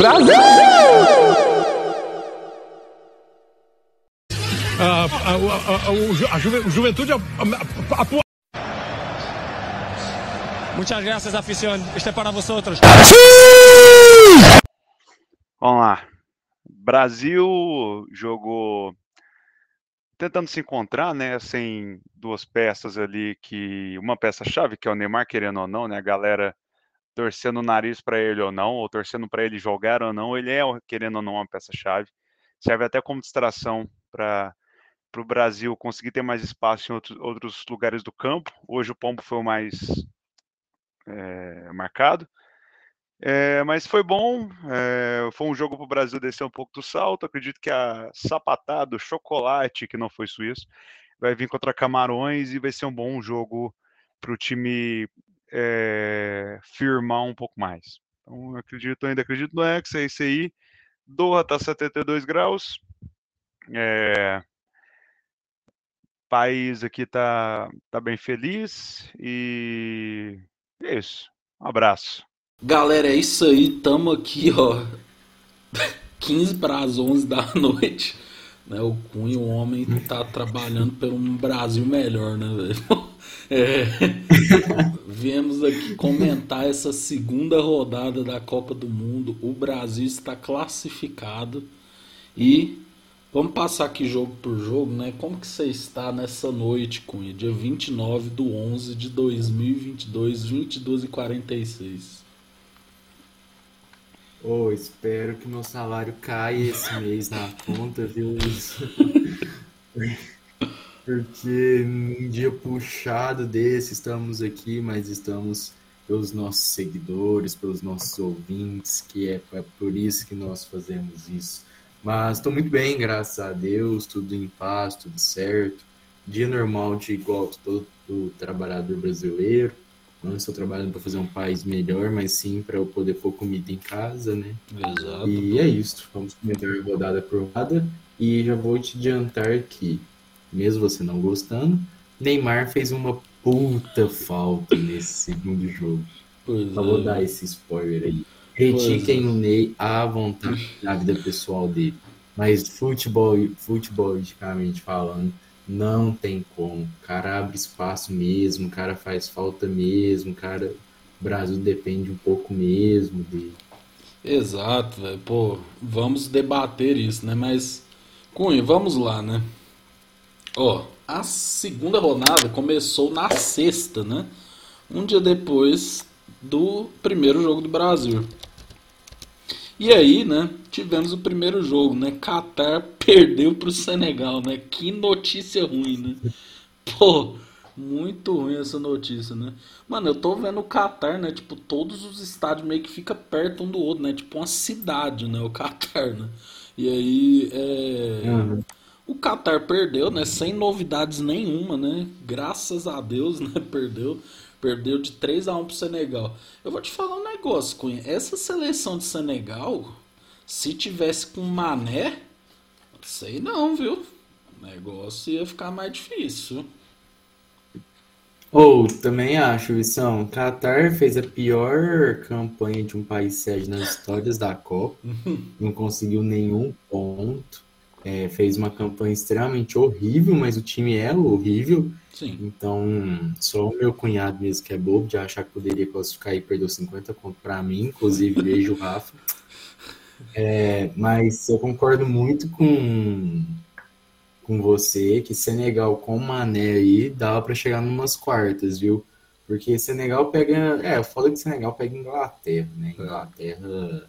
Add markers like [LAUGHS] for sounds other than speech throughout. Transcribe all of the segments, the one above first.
Brasil! a, a, a, a, juventude atua. Muchas gracias, afición. Este é para vosotros. Vamos lá. Brasil jogou tentando se encontrar, né, sem duas peças ali que uma peça chave que é o Neymar querendo ou não, né, a galera torcendo o nariz para ele ou não, ou torcendo para ele jogar ou não, ele é querendo ou não uma peça chave. Serve até como distração para o Brasil conseguir ter mais espaço em outros, outros lugares do campo. Hoje o Pombo foi o mais é, marcado. É, mas foi bom, é, foi um jogo para o Brasil descer um pouco do salto. Acredito que a sapatada, o chocolate, que não foi suíço, vai vir contra Camarões e vai ser um bom jogo para o time é, firmar um pouco mais. Então, acredito, ainda acredito no Hexa, é isso aí. Doha está 72 graus. É, país aqui tá, tá bem feliz e é isso. Um abraço. Galera, é isso aí. Tamo aqui, ó. [LAUGHS] 15 para as 11 da [LAUGHS] noite. Né, o Cunha, o homem, tá trabalhando por um Brasil melhor, né, velho? [LAUGHS] É, viemos aqui comentar essa segunda rodada da Copa do Mundo. O Brasil está classificado e Vamos passar aqui jogo por jogo, né? Como que você está nessa noite, Cunha? Dia 29 do 11 de 2022, 22 e 46. Oh, espero que meu salário caia esse mês na conta, viu? [LAUGHS] Porque num dia puxado desse estamos aqui, mas estamos pelos nossos seguidores, pelos nossos ouvintes, que é, é por isso que nós fazemos isso mas estou muito bem, graças a Deus, tudo em paz, tudo certo. Dia normal de igual todo trabalhador brasileiro. Não estou trabalhando para fazer um país melhor, mas sim para eu poder pôr comida em casa, né? Exato. E é isso. Vamos comentar rodada por rodada. E já vou te adiantar que, mesmo você não gostando, Neymar fez uma puta falta nesse segundo jogo. Pois é. vou dar esse spoiler aí. Critiquem o Ney à vontade na vida pessoal dele. Mas futebol, futebolisticamente falando, não tem como. O cara abre espaço mesmo, o cara faz falta mesmo, o cara. O Brasil depende um pouco mesmo dele. Exato, velho. Pô, vamos debater isso, né? Mas, Cunha, vamos lá, né? Ó, a segunda rodada começou na sexta, né? Um dia depois do primeiro jogo do Brasil. E aí, né, tivemos o primeiro jogo, né? Qatar [LAUGHS] perdeu pro Senegal, né? Que notícia ruim, né? Pô, muito ruim essa notícia, né? Mano, eu tô vendo o Qatar, né? Tipo, todos os estádios meio que fica perto um do outro, né? Tipo uma cidade, né? O Qatar, né? E aí, é... Uhum. O Qatar perdeu, né? Sem novidades nenhuma, né? Graças a Deus, né? [LAUGHS] Perdeu. Perdeu de 3 a 1 pro Senegal. Eu vou te falar um negócio, Cunha. Essa seleção de Senegal, se tivesse com Mané, sei não, viu? O negócio ia ficar mais difícil. Ou, oh, também acho, Vissão. Qatar fez a pior campanha de um país sede nas histórias da Copa. [LAUGHS] não conseguiu nenhum ponto. É, fez uma campanha extremamente horrível, mas o time é horrível. Sim. Então, só o meu cunhado mesmo que é bobo de achar que poderia classificar e perdeu 50 pontos para mim, inclusive beijo Rafa. É, mas eu concordo muito com, com você que Senegal com Mané aí dava para chegar numas quartas, viu? Porque Senegal pega. É, eu falo que Senegal pega Inglaterra, né? Inglaterra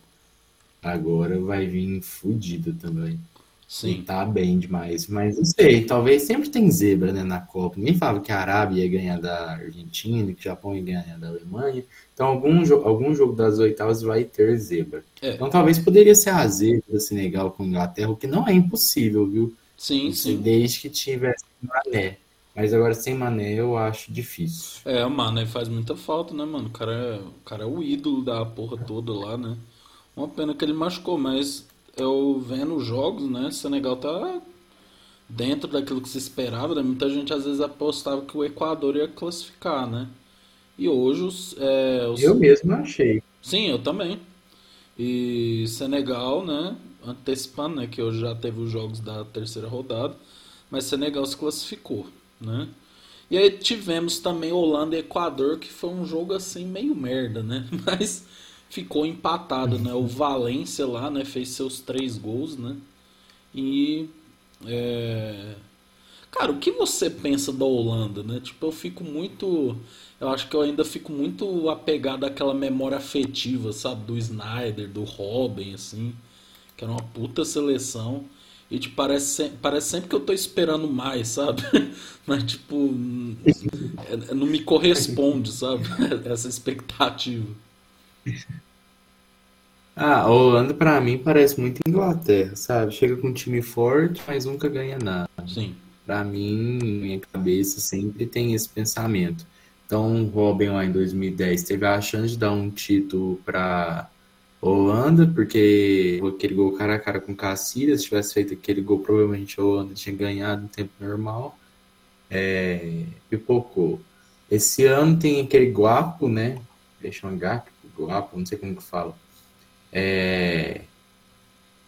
agora vai vir fodida também. Sim. tá bem demais. Mas não sei, talvez sempre tem zebra né, na Copa. Ninguém falava que a Arábia ia ganhar da Argentina, que o Japão ia ganhar da Alemanha. Então algum, jo algum jogo das oitavas vai ter zebra. É. Então talvez poderia ser a zebra Senegal com Inglaterra, o que não é impossível, viu? Sim, Isso, sim. Desde que tivesse Mané. Mas agora sem Mané eu acho difícil. É, o Mané faz muita falta, né, mano? O cara, é, o cara é o ídolo da porra toda lá, né? Uma pena que ele machucou, mas eu vendo os jogos, né? Senegal tá dentro daquilo que se esperava, né? Muita gente às vezes apostava que o Equador ia classificar, né? E hoje os, é, os... Eu mesmo achei. Sim, eu também. E Senegal, né? Antecipando, né? Que hoje já teve os jogos da terceira rodada. Mas Senegal se classificou, né? E aí tivemos também Holanda e Equador, que foi um jogo assim meio merda, né? [LAUGHS] Mas ficou empatado, né? O Valência lá, né? Fez seus três gols, né? E é... cara, o que você pensa da Holanda, né? Tipo, eu fico muito, eu acho que eu ainda fico muito apegado àquela memória afetiva, sabe, do Snyder, do Robin, assim, que era uma puta seleção. E tipo, parece, parece sempre que eu tô esperando mais, sabe? [LAUGHS] Mas tipo, é, não me corresponde, sabe? [LAUGHS] Essa expectativa. Ah, a Holanda pra mim parece muito Inglaterra, sabe? Chega com um time forte, mas nunca ganha nada. Sim. Pra mim, minha cabeça sempre tem esse pensamento. Então, o Robin lá em 2010 teve a chance de dar um título pra Holanda, porque aquele gol cara a cara com Cacilhas, se tivesse feito aquele gol, provavelmente a Holanda tinha ganhado no tempo normal. É, pipocou. Esse ano tem aquele Guapo, né? Deixa um Gap, Guapo, não sei como que fala. É,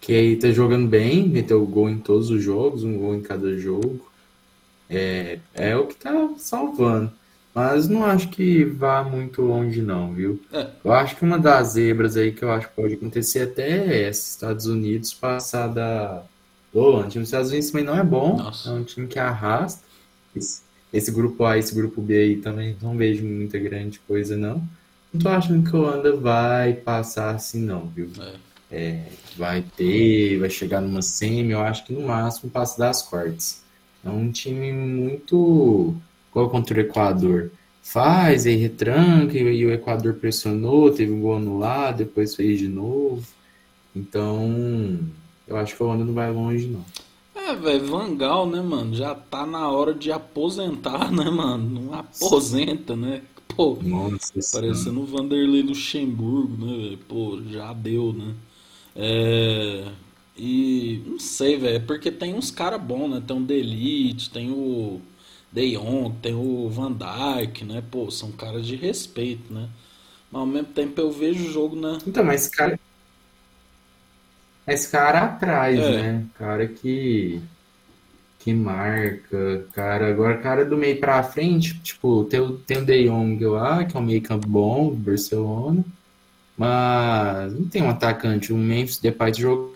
que aí tá jogando bem, meteu gol em todos os jogos, um gol em cada jogo. É, é o que tá salvando. Mas não acho que vá muito longe, não, viu? É. Eu acho que uma das zebras aí que eu acho que pode acontecer até é essa, Estados Unidos passar da Holanda. O time dos Estados Unidos também não é bom, Nossa. é um time que arrasta. Esse, esse grupo A, esse grupo B aí também não vejo muita grande coisa, não. Não tô achando que a Holanda vai passar assim, não, viu? É. É, vai ter, vai chegar numa semi, eu acho que no máximo passa das quartas. É um time muito igual contra o Equador. Faz, aí retranca, e o Equador pressionou, teve um gol anulado, depois fez de novo. Então, eu acho que a Holanda não vai longe, não. É, velho, Vangal, né, mano? Já tá na hora de aposentar, [LAUGHS] né, mano? Não aposenta, né? Pô, Nossa parecendo o Vanderlei Luxemburgo, né, velho? Pô, já deu, né? É. E não sei, velho, é porque tem uns caras bons, né? Tem o Delite, tem o De Jong, tem o Van Dijk, né? Pô, são caras de respeito, né? Mas ao mesmo tempo eu vejo o jogo, né? Então, mas esse cara. Esse cara atrás, É. né? Cara que. Que marca, cara. Agora, cara do meio pra frente, tipo, tem tem o De Jong lá, que é um meio campo bom, Barcelona. Mas não tem um atacante. O Memphis Depay jogou.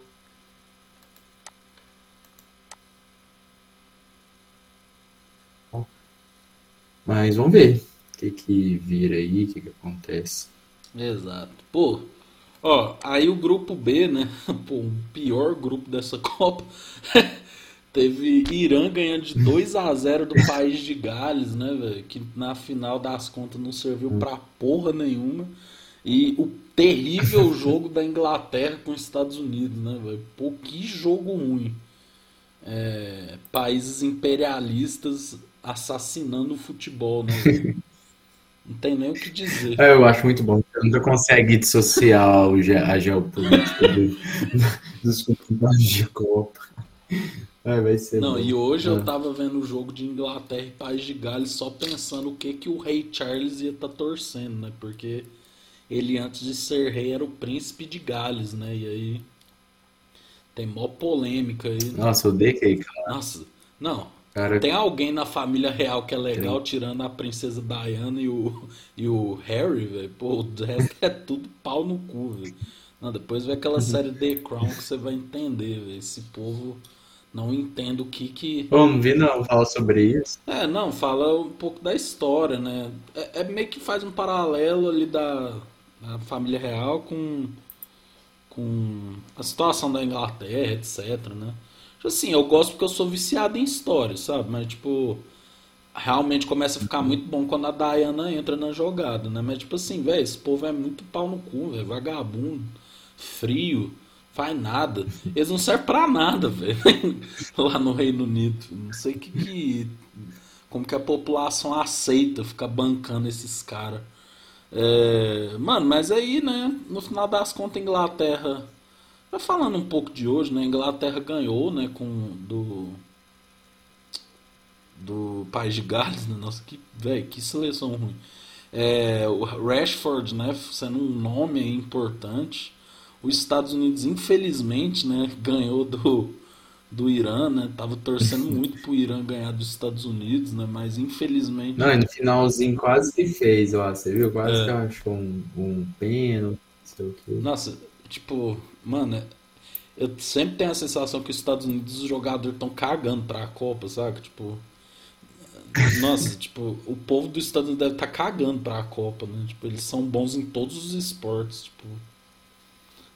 Mas vamos ver o que que vira aí, o que que acontece. Exato. Pô, ó, aí o grupo B, né? [LAUGHS] Pô, o pior grupo dessa [LAUGHS] Copa. Teve Irã ganhando de 2 a 0 do país de Gales, né, velho? Que na final das contas não serviu pra porra nenhuma. E o terrível [LAUGHS] jogo da Inglaterra com os Estados Unidos, né, velho? Pô, que jogo ruim. É, países imperialistas assassinando o futebol, né? velho? [LAUGHS] Não tem nem o que dizer. É, eu acho muito bom. Você nunca consegue dissociar a geopolítica do- [LAUGHS] dos campeonatos de Copa. É, vai ser Não, bom. e hoje eu É. tava vendo o jogo de Inglaterra e País de Gales só pensando o que que o rei Charles ia estar torcendo, né? Porque ele antes de ser rei era o príncipe de Gales, né? E aí tem mó polêmica aí. né? Nossa, eu odeio cara. Nossa, não. cara. Tem alguém na família real que é legal, tirando a princesa Diana e o, e o Harry, velho. Pô, o resto é tudo pau no cu, velho. Não, depois vê aquela [LAUGHS] série The Crown que você vai entender, velho. Esse povo não entende o que que. Ô, não vi não falar sobre isso. É, não, fala um pouco da história, né? É, é meio que faz um paralelo ali da, da família real com, com a situação da Inglaterra, etc, né? Tipo Assim, eu gosto porque eu sou viciado em história, sabe? Mas, tipo, realmente começa a ficar muito bom quando a Diana entra na jogada, né? Mas, tipo assim, velho, esse povo é muito pau no cu, velho, vagabundo, frio, faz nada. Eles não servem pra nada, velho, [LAUGHS] lá no Reino Unido. Não sei que, que como que a população aceita ficar bancando esses caras. É, mano, mas aí, né, no final das contas, a Inglaterra. Já falando um pouco de hoje, né? A Inglaterra ganhou, né, com do do País de Gales, né? Nossa, que velho, que seleção ruim. É, o Rashford, né, sendo um nome importante. Os Estados Unidos, infelizmente, né, [LAUGHS] ganhou do, do Irã, né? Tava torcendo [LAUGHS] muito pro Irã ganhar dos Estados Unidos, né? Mas infelizmente. Não, no finalzinho quase que fez, ó. Você viu? Quase é. que achou um, um pênalti, não sei o quê. Nossa, tipo, mano, eu sempre tenho a sensação que os Estados Unidos, os jogadores estão cagando pra Copa, sabe? Tipo. Nossa, [LAUGHS] tipo, o povo dos Estados Unidos deve estar tá cagando pra Copa, né? Tipo, eles são bons em todos os esportes, tipo.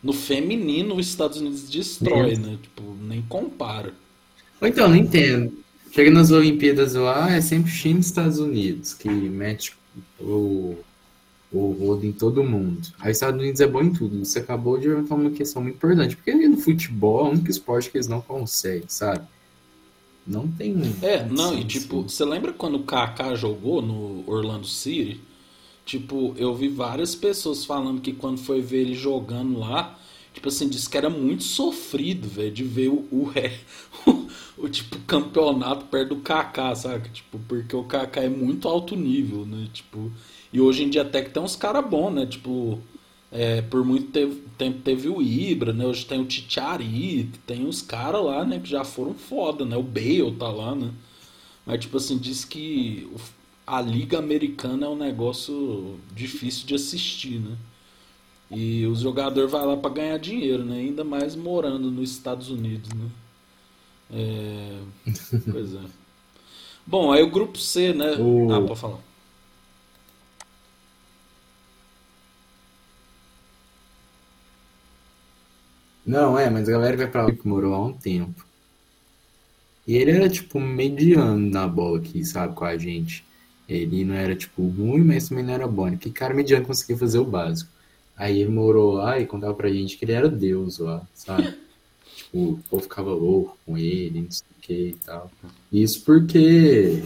No feminino, os Estados Unidos destrói, né? Tipo, nem compara. Ou então, não entendo. Chega nas Olimpíadas lá, é sempre China e Estados Unidos que mete o, o rodo em todo mundo. Aí Estados Unidos é bom em tudo. Você acabou de levantar uma questão muito importante. Porque no futebol é o único esporte que eles não conseguem, sabe? Não tem. É, não, e tipo, você lembra quando o Kaká jogou no Orlando City? Tipo, eu vi várias pessoas falando que quando foi ver ele jogando lá, tipo assim, disse que era muito sofrido, velho, de ver o, o, [LAUGHS] o, o, tipo campeonato perto do Kaká, sabe? Tipo, porque o Kaká é muito alto nível, né? Tipo, e hoje em dia até que tem uns caras bons, né? Tipo, é, por muito tempo teve o Ibra, né? Hoje tem o Titiari, tem uns caras lá, né, que já foram foda, né? O Bale tá lá, né? Mas tipo assim, diz que a liga americana é um negócio difícil de assistir, né? E o jogador vai lá para ganhar dinheiro, né? Ainda mais morando nos Estados Unidos, né? É... [LAUGHS] pois é. Bom, aí o grupo C, né? O... Ah, pode falar. Não, é, mas a galera vai pra lá que morou há um tempo. E ele era, tipo, mediano na bola aqui, sabe, com a gente. Ele não era, tipo, ruim, mas também não era bom. Que cara mediano conseguia fazer o básico. Aí ele morou lá e contava pra gente que ele era Deus lá, sabe? [LAUGHS] tipo, o povo ficava louco com ele, não sei o que e tal. Isso porque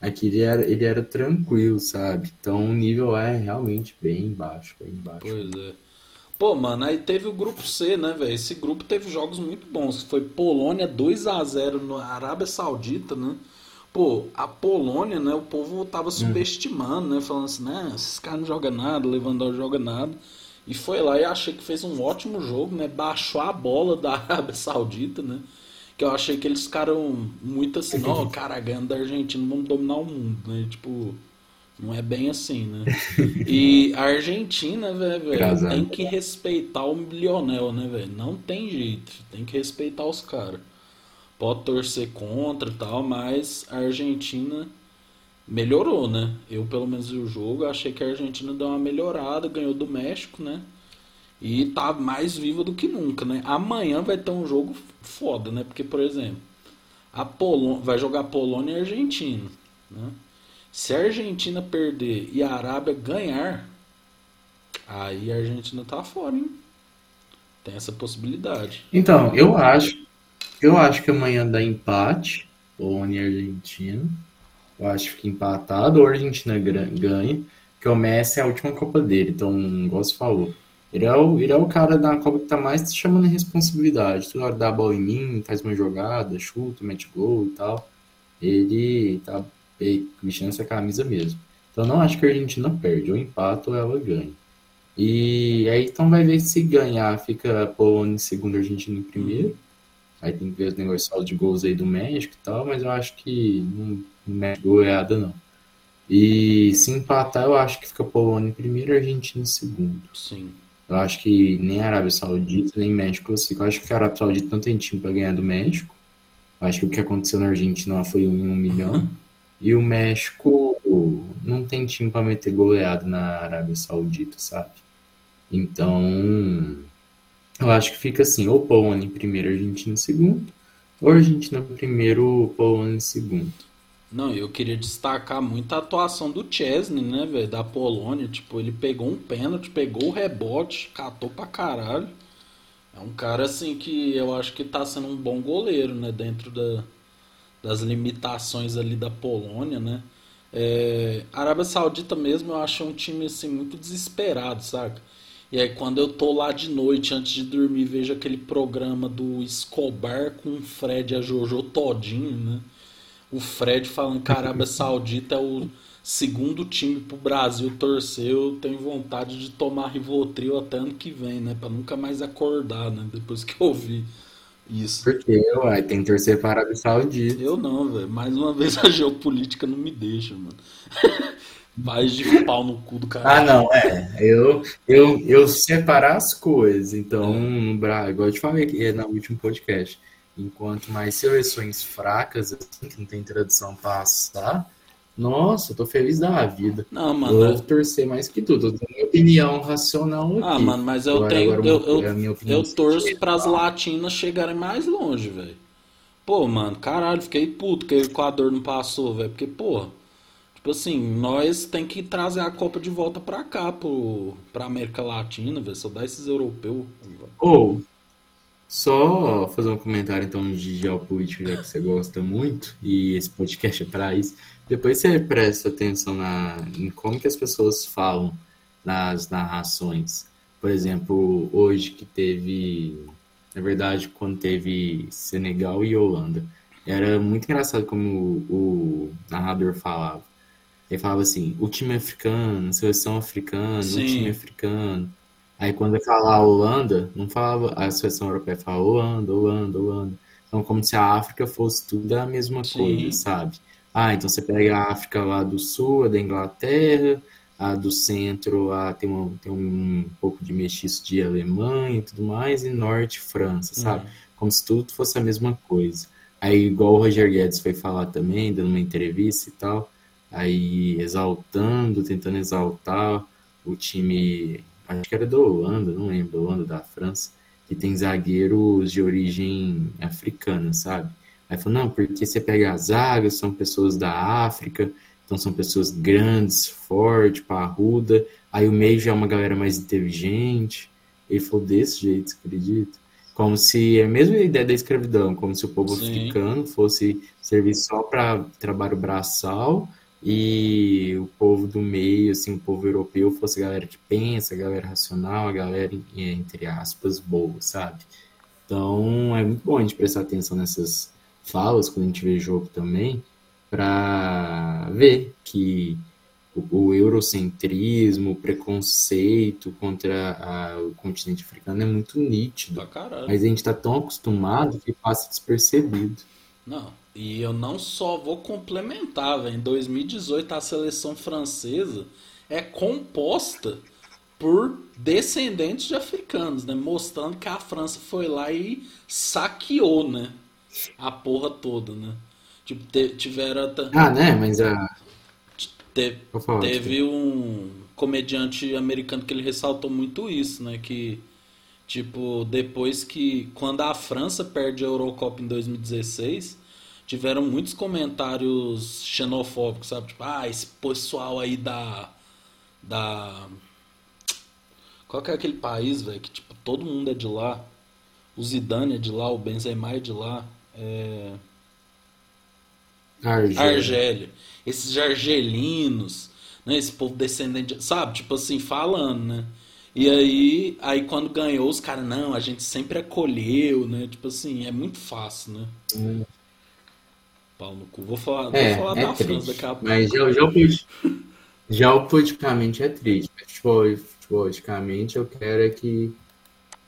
aqui ele era, ele era tranquilo, sabe? Então o nível é realmente bem baixo, bem baixo. Pois é. Pô, mano, aí teve o grupo C, né, velho? Esse grupo teve jogos muito bons. Foi Polônia 2 a 0 na Arábia Saudita, né? Pô, a Polônia, né? O povo tava subestimando, né? Falando assim, né? Esses caras não jogam nada, Lewandowski joga nada. E foi lá e achei que fez um ótimo jogo, né? Baixou a bola da [LAUGHS] Arábia Saudita, né? Que eu achei que eles ficaram muito assim, ó, cara, ganhando da Argentina, vamos dominar o mundo, né? Tipo, não é bem assim, né? [LAUGHS] E a Argentina, velho, tem que respeitar o Lionel, né, velho? Não tem jeito, tem que respeitar os caras. Pode torcer contra tal, mas a Argentina melhorou, né? Eu, pelo menos, vi o jogo, achei que a Argentina deu uma melhorada, ganhou do México, né? E tá mais viva do que nunca, né? Amanhã vai ter um jogo foda, né? Porque, por exemplo, a Polônia vai jogar Polônia e Argentina, né? Se a Argentina perder e a Arábia ganhar, aí a Argentina tá fora, hein? Tem essa possibilidade. Então, eu acho, eu acho que amanhã dá empate, Polônia e Argentina. Eu acho que empatado ou a Argentina ganha, que o Messi é a última Copa dele, então, igual você falou. Ele é, o, ele é o cara da Copa que tá mais chamando a responsabilidade. Hora dá a bola em mim, faz uma jogada, chuta, mete gol e tal. Ele tá vestindo essa camisa mesmo. Então não acho que a Argentina perde, ou empata ou ela ganha. E aí então vai ver se ganhar, fica Polônia em segundo, Argentina em primeiro. Aí tem que ver os negócios de gols aí do México e tal, mas eu acho que não, não mete goleada não. E se empatar, eu acho que fica Polônia em primeiro e Argentina em segundo. Sim. Eu acho que nem Arábia Saudita, nem México assim. Eu acho que a Arábia Saudita não tem time para ganhar do México. Eu acho que o que aconteceu na Argentina foi um em um milhão. E o México não tem time para meter goleado na Arábia Saudita, sabe? Então, eu acho que fica assim, ou Polônia em primeiro, Argentina em segundo, ou Argentina em primeiro, Polônia em segundo. Não, eu queria destacar muito a atuação do Chesney, né, velho, da Polônia. Tipo, ele pegou um pênalti, pegou o rebote, catou pra caralho. É um cara, assim, que eu acho que tá sendo um bom goleiro, né, dentro da, das limitações ali da Polônia, né? É, Arábia Saudita mesmo eu acho um time assim muito desesperado, saca? E aí quando eu tô lá de noite antes de dormir vejo aquele programa do Escobar com o Fred e a Jojo todinho, né? O Fred falando que a Arábia Saudita é o segundo time pro Brasil torcer, eu tenho vontade de tomar Rivotril até ano que vem, né? Pra nunca mais acordar, né? Depois que eu vi isso. Porque, uai, tem que torcer para a Arábia Saudita. Eu não, velho. Mais uma vez a [LAUGHS] geopolítica não me deixa, mano. [LAUGHS] Mais de pau no cu do cara. Ah, não, é. Eu, eu, eu separar as coisas. Então, Brasil, igual eu te falei aqui no último podcast, enquanto mais seleções fracas, assim, que não tem tradição passar, nossa, eu tô feliz da vida. Não, mano. Eu vou torcer mais que tudo. Eu tenho minha opinião racional aqui. Ah, mano, mas eu Agora- tenho. agora eu, eu, a minha opinião eu torço sentimental. pras latinas chegarem mais longe, velho. Pô, mano, caralho, fiquei puto que o Equador não passou, velho. Porque, pô, tipo assim, nós tem que trazer a Copa de volta pra cá, pro, pra América Latina, velho. Só dá esses europeus. Ou, só fazer um comentário então de geopolítica, já que você gosta muito, e esse podcast é para isso. Depois você presta atenção na, em como que as pessoas falam nas narrações. Por exemplo, hoje que teve, na verdade, quando teve Senegal e Holanda, era muito engraçado como o, o narrador falava. Ele falava assim, o time africano, seleção africana, Sim. o time africano. Aí quando ele falava Holanda, não falava a seleção europeia, falava Holanda, Holanda, Holanda. Então como se a África fosse tudo a mesma Sim. coisa, sabe? Ah, então você pega a África lá do sul, a da Inglaterra, a do centro, a, tem, um, tem um pouco de mestiço de Alemanha e tudo mais, e norte, França, sabe? Como se tudo fosse a mesma coisa. Aí, igual o Roger Guedes foi falar também, dando uma entrevista e tal, aí exaltando, tentando exaltar o time, acho que era da Holanda, não lembro, da Holanda, da França, que tem zagueiros de origem africana, sabe? Aí falou, não, porque você pega as zagas, são pessoas da África, então são pessoas grandes, fortes, parruda, aí o meio já é uma galera mais inteligente. Ele falou desse jeito, você acredita? Como se é a mesma ideia da escravidão, como se o povo Sim. africano fosse servir só para trabalho braçal e o povo do meio, assim, o povo europeu fosse a galera que pensa, a galera racional, a galera, eh, entre aspas, boa, sabe? Então é muito bom a gente prestar atenção nessas falas quando a gente vê jogo também, para ver que o, o eurocentrismo, o preconceito contra a- o continente africano é muito nítido. Caralho. Mas a gente está tão acostumado que passa despercebido. Não, e eu não só vou complementar, velho. Em 2018 a seleção francesa é composta por descendentes de africanos, né? Mostrando que a França foi lá e saqueou, né? A porra toda, né? Tipo, te- tiveram até- Ah, né? Mas a. te- teve um comediante americano que ele ressaltou muito isso, né? Que, tipo, depois que. Quando a França perde a Eurocopa em 2016, tiveram muitos comentários xenofóbicos, sabe? Tipo, ah, esse pessoal aí da. Da. Qual que é aquele país, velho? Que, tipo, todo mundo é de lá. O Zidane é de lá, o Benzema é de lá. É. Argélia. Argélia. Esses argelinos, né? Esse povo descendente, sabe? Tipo assim, falando, né? E aí, aí quando ganhou, os caras, não, a gente sempre acolheu, né? Tipo assim, é muito fácil, né? Hum. Pau no cu. Vou falar, É, vou falar é da França triste. daqui a pouco. Mas geo- geopoliti- geopoliticamente é triste. Futebolisticamente eu quero é que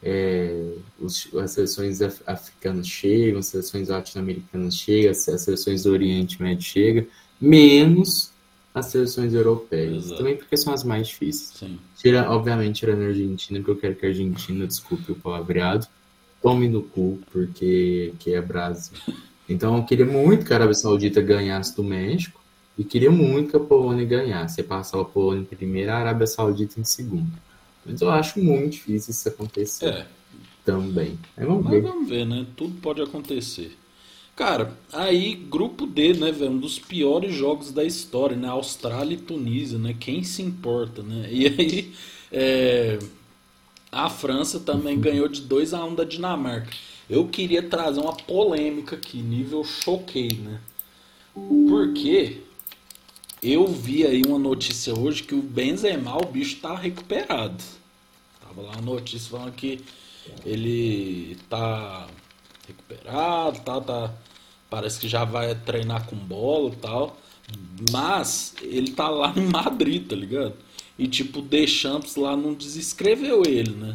é, os- as seleções af- africanas chegam, as seleções latino-americanas chegam, as as seleções do Oriente Médio chegam, menos as seleções europeias. Exato. Também porque são as mais difíceis. Sim. Tira, obviamente, tirando a Argentina, porque eu quero que a Argentina, desculpe o palavreado, tome no cu, porque que é Brasil. [LAUGHS] Então, eu queria muito que a Arábia Saudita ganhasse do México e queria muito que a Polônia ganhasse. Você passar a Polônia em primeiro, a Arábia Saudita em segundo. Mas eu acho muito difícil isso acontecer É, também. Mas vamos mas ver. vamos ver, né? Tudo pode acontecer. Cara, aí, grupo D, né, velho? Um dos piores jogos da história, né? Austrália e Tunísia, né? Quem se importa, né? E aí, é, a França também ganhou de 2 a 1 da Dinamarca. Eu queria trazer uma polêmica aqui, nível choquei, né? Porque eu vi aí uma notícia hoje que o Benzema, o bicho tá recuperado. Tava lá uma notícia falando que ele tá recuperado, tá, tá, parece que já vai treinar com bola e tal. Mas ele tá lá em Madrid, tá ligado? E tipo, Deschamps lá não desescreveu ele, né?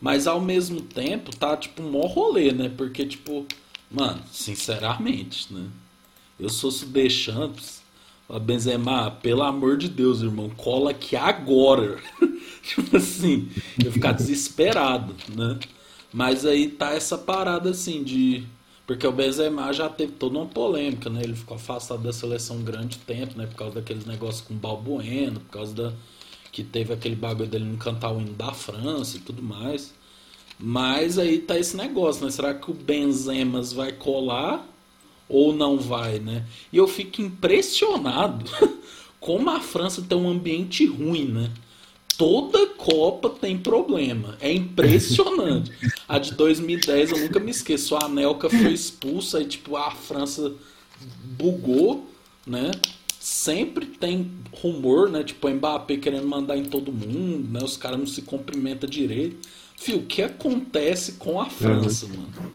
Mas ao mesmo tempo tá tipo um mó rolê, né? Porque tipo, mano, sinceramente, né? Eu sou o Deschamps, a Benzema, pelo amor de Deus, irmão, cola aqui agora. [LAUGHS] tipo assim, eu ficar [LAUGHS] desesperado, né? Mas aí tá essa parada assim de porque o Benzema já teve toda uma polêmica, né? Ele ficou afastado da seleção um grande tempo, né? Por causa daqueles negócios com o Balbueno, por causa da que teve aquele bagulho dele não cantar o hino da França e tudo mais. Mas aí tá esse negócio, né? Será que o Benzemas vai colar ou não vai, né? E eu fico impressionado [LAUGHS] como a França tem um ambiente ruim, né? Toda Copa tem problema. É impressionante. [LAUGHS] a de 2010 eu nunca me esqueço. A Anelka foi expulsa e tipo a França bugou, né? Sempre tem rumor, né? Tipo, o Mbappé querendo mandar em todo mundo, né? Os caras não se cumprimentam direito. Fio, o que acontece com a França, uhum. mano?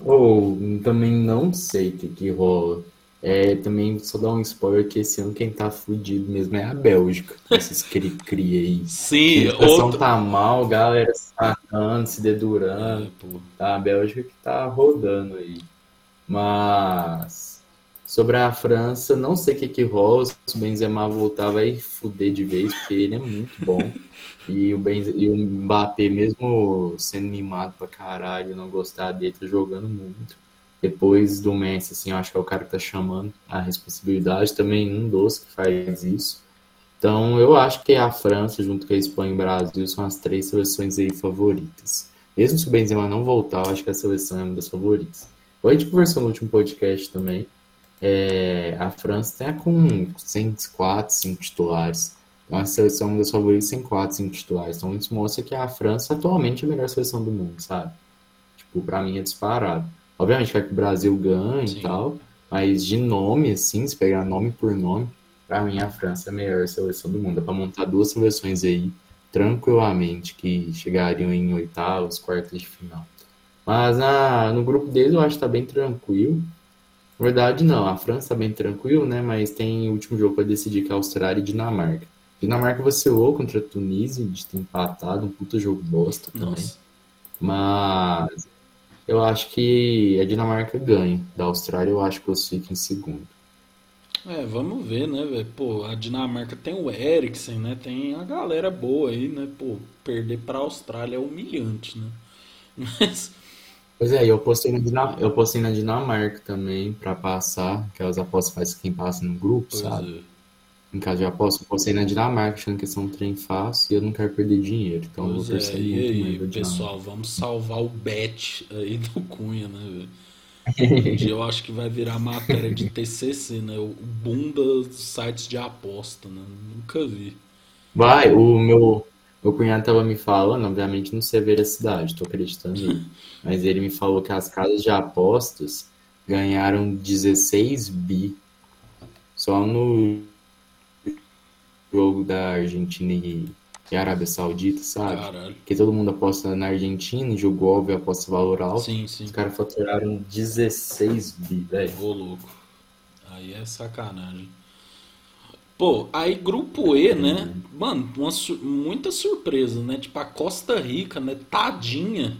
Ou oh, também não sei o que, que rola. É, também só dar um spoiler que esse ano quem tá fudido mesmo é a Bélgica. Esses cri-cri aí. Sim, a outro... tá mal, galera sacando, se dedurando. É, a Bélgica que tá rodando aí. Mas sobre a França, não sei o que que rola. Se o Benzema voltar, vai fuder de vez, porque ele é muito bom. E o, Benz... e o Mbappé, mesmo sendo mimado pra caralho, não gostar dele, tá jogando muito depois do Messi, assim, eu acho que é o cara que tá chamando a responsabilidade, também um dos que faz isso. Então, eu acho que a França, junto com a Espanha e o Brasil, são as três seleções aí favoritas. Mesmo se o Benzema não voltar, eu acho que a seleção é uma das favoritas. Hoje a gente conversou no último podcast também. É, a França tem com 104, 5 titulares. Então, a seleção é uma das favoritas tem 4, 5 titulares. Então, isso mostra que a França atualmente é a melhor seleção do mundo, sabe? Tipo, pra mim é disparado. Obviamente vai que o Brasil ganha Sim. e tal, mas de nome, assim, se pegar nome por nome, para mim a França é a melhor seleção do mundo. É para montar duas seleções aí, tranquilamente, que chegariam em oitavos, quartas de final. Mas na, no grupo deles eu acho que tá bem tranquilo. Na verdade, não, a França tá bem tranquilo, né? Mas tem o último jogo para decidir que é Austrália e Dinamarca. Dinamarca vacilou contra a Tunísia, de ter empatado, um puta jogo bosta também. Nossa. Mas eu acho que a Dinamarca ganha. Da Austrália, eu acho que você fica em segundo. É, vamos ver, né, velho? Pô, a Dinamarca tem o Eriksen, né? Tem a galera boa aí, né? Pô, perder pra Austrália é humilhante, né? [LAUGHS] Mas. Pois é, eu postei na, Dinam... eu postei na Dinamarca também pra passar, aquelas apostas faz quem passa no grupo, pois sabe? É. Em caso de aposta, eu postei na Dinamarca, achando que são um trem fácil e eu não quero perder dinheiro. Então eu vou torcer é, muito e aí, pessoal, vamos salvar o bet aí do Cunha, né, Um [LAUGHS] dia eu acho que vai virar matéria de TCC, né? O bunda dos sites de aposta, né? Nunca vi. Vai, o meu, meu cunhado tava me falando, obviamente não sei a veracidade, tô acreditando nele. [LAUGHS] mas ele me falou que as casas de apostas ganharam 16 bi só no jogo da Argentina e, e Arábia Saudita, sabe? Caralho. Que todo mundo aposta na Argentina, jogo óbvio, aposta valor alto. Sim, sim. Os caras faturaram 16 bi, velho. Ô, louco. Aí é sacanagem. Pô, aí grupo E, né? Mano, uma, muita surpresa, né? Tipo, a Costa Rica, né? Tadinha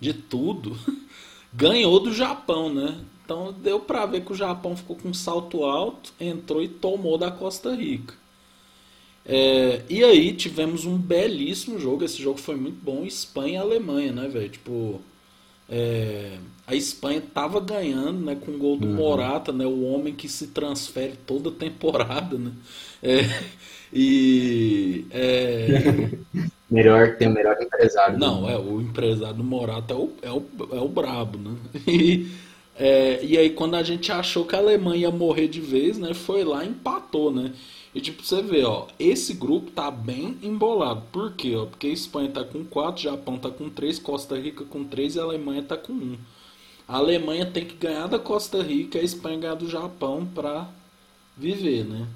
de tudo. [LAUGHS] Ganhou do Japão, né? Então deu pra ver que o Japão ficou com um salto alto, entrou e tomou da Costa Rica. É, e aí tivemos um belíssimo jogo. Esse jogo foi muito bom. Espanha e Alemanha, né, velho? Tipo, é, a Espanha tava ganhando, né, com o gol do uhum. Morata, né, o homem que se transfere toda temporada, né? É, e é, [LAUGHS] melhor tem o melhor empresário. Não, é o empresário do Morata é o, é o, é o brabo, né? [LAUGHS] E, é, e aí quando a gente achou que a Alemanha ia morrer de vez, né, foi lá e empatou, né? E tipo, você vê, ó, esse grupo tá bem embolado. Por quê? Ó? Porque a Espanha tá com 4, Japão tá com 3, Costa Rica com 3 e a Alemanha tá com 1. A Alemanha tem que ganhar da Costa Rica e a Espanha ganhar do Japão pra viver, né?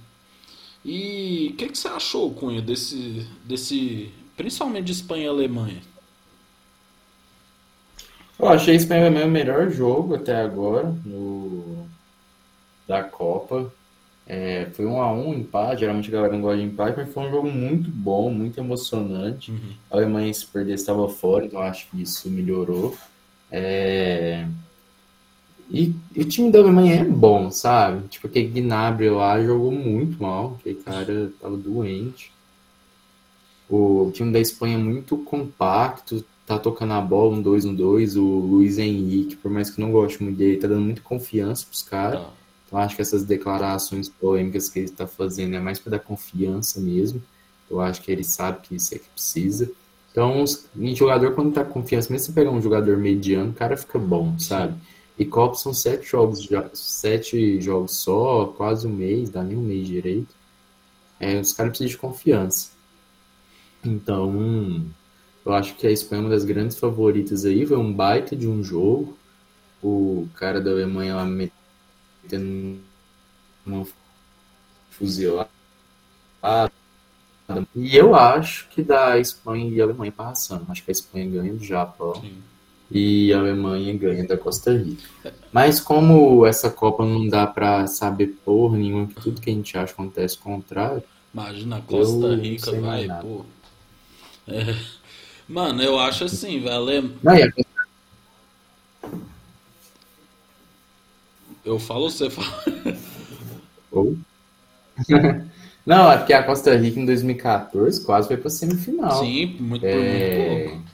E o que, que você achou, Cunha, desse, desse. Principalmente de Espanha e Alemanha? Eu achei a Espanha e Alemanha o melhor jogo até agora. No da Copa. É, foi um a um empate, geralmente a galera não gosta de empate, mas foi um jogo muito bom, muito emocionante. Uhum. A Alemanha se perder estava fora, então acho que isso melhorou. É... E, e, o time da Alemanha é bom, sabe? Tipo, aquele Gnabry lá jogou muito mal, aquele cara tava doente. O time da Espanha é muito compacto, tá tocando a bola, um 2 um 2 O Luiz Henrique, por mais que não goste muito dele, tá dando muita confiança pros caras. Tá. Então acho que essas declarações polêmicas que ele está fazendo é mais para dar confiança mesmo. Eu acho que ele sabe que isso é que precisa. Então, um jogador, quando tá com confiança, mesmo se pegar um jogador mediano, o cara fica bom, sabe? E Copa são sete jogos, sete jogos só, quase um mês, dá nem um mês direito. É, os caras precisam de confiança. Então, eu acho que a Espanha é uma das grandes favoritas aí. Foi um baita de um jogo. O cara da Alemanha lá metendo uma fuzilada. E eu acho que da Espanha e a Alemanha passando. Acho que a Espanha ganha do Japão. Sim. E a Alemanha ganha da Costa Rica. Mas como essa Copa não dá pra saber porra nenhuma, que tudo que a gente acha acontece contrário, Imagina a Costa Rica, vai, pô. É. Mano, eu acho assim, velho. não, e a Eu falo, você fala. Ou? [LAUGHS] Não, é porque a Costa Rica em 2014 quase foi pra semifinal. Sim, muito É, muito pouco.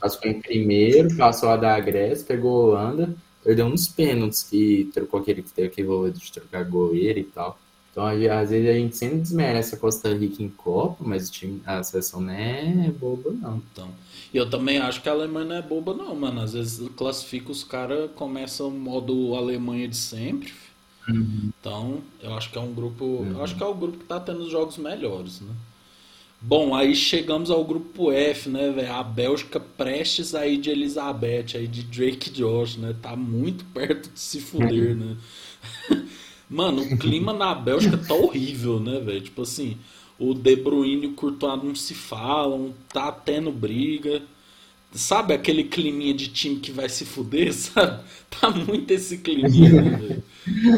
Passou em primeiro, passou a da Grécia, pegou a Holanda, perdeu nos pênaltis, que trocou aquele que teve aquele rolê de trocar goleiro e tal. Então, às vezes, a gente sempre desmerece a Costa Rica em Copa, mas o time, a seleção não é boba, não. Então, e eu também acho que a Alemanha não é boba, não, mano. Às vezes classifica os caras, começam o modo Alemanha de sempre. Então, eu acho que é um grupo. Eu acho que é o grupo que tá tendo os jogos melhores, né? Bom, aí chegamos ao grupo F, né, velho? A Bélgica prestes aí de Elizabeth, aí de Drake Josh, né? Tá muito perto de se fuder, né? [LAUGHS] Mano, o clima na Bélgica tá horrível, né, velho? Tipo assim, o De Bruyne e o Courtois não se falam, tá tendo briga. Sabe aquele climinha de time que vai se fuder, [LAUGHS] sabe? Tá muito esse climinha, né, velho?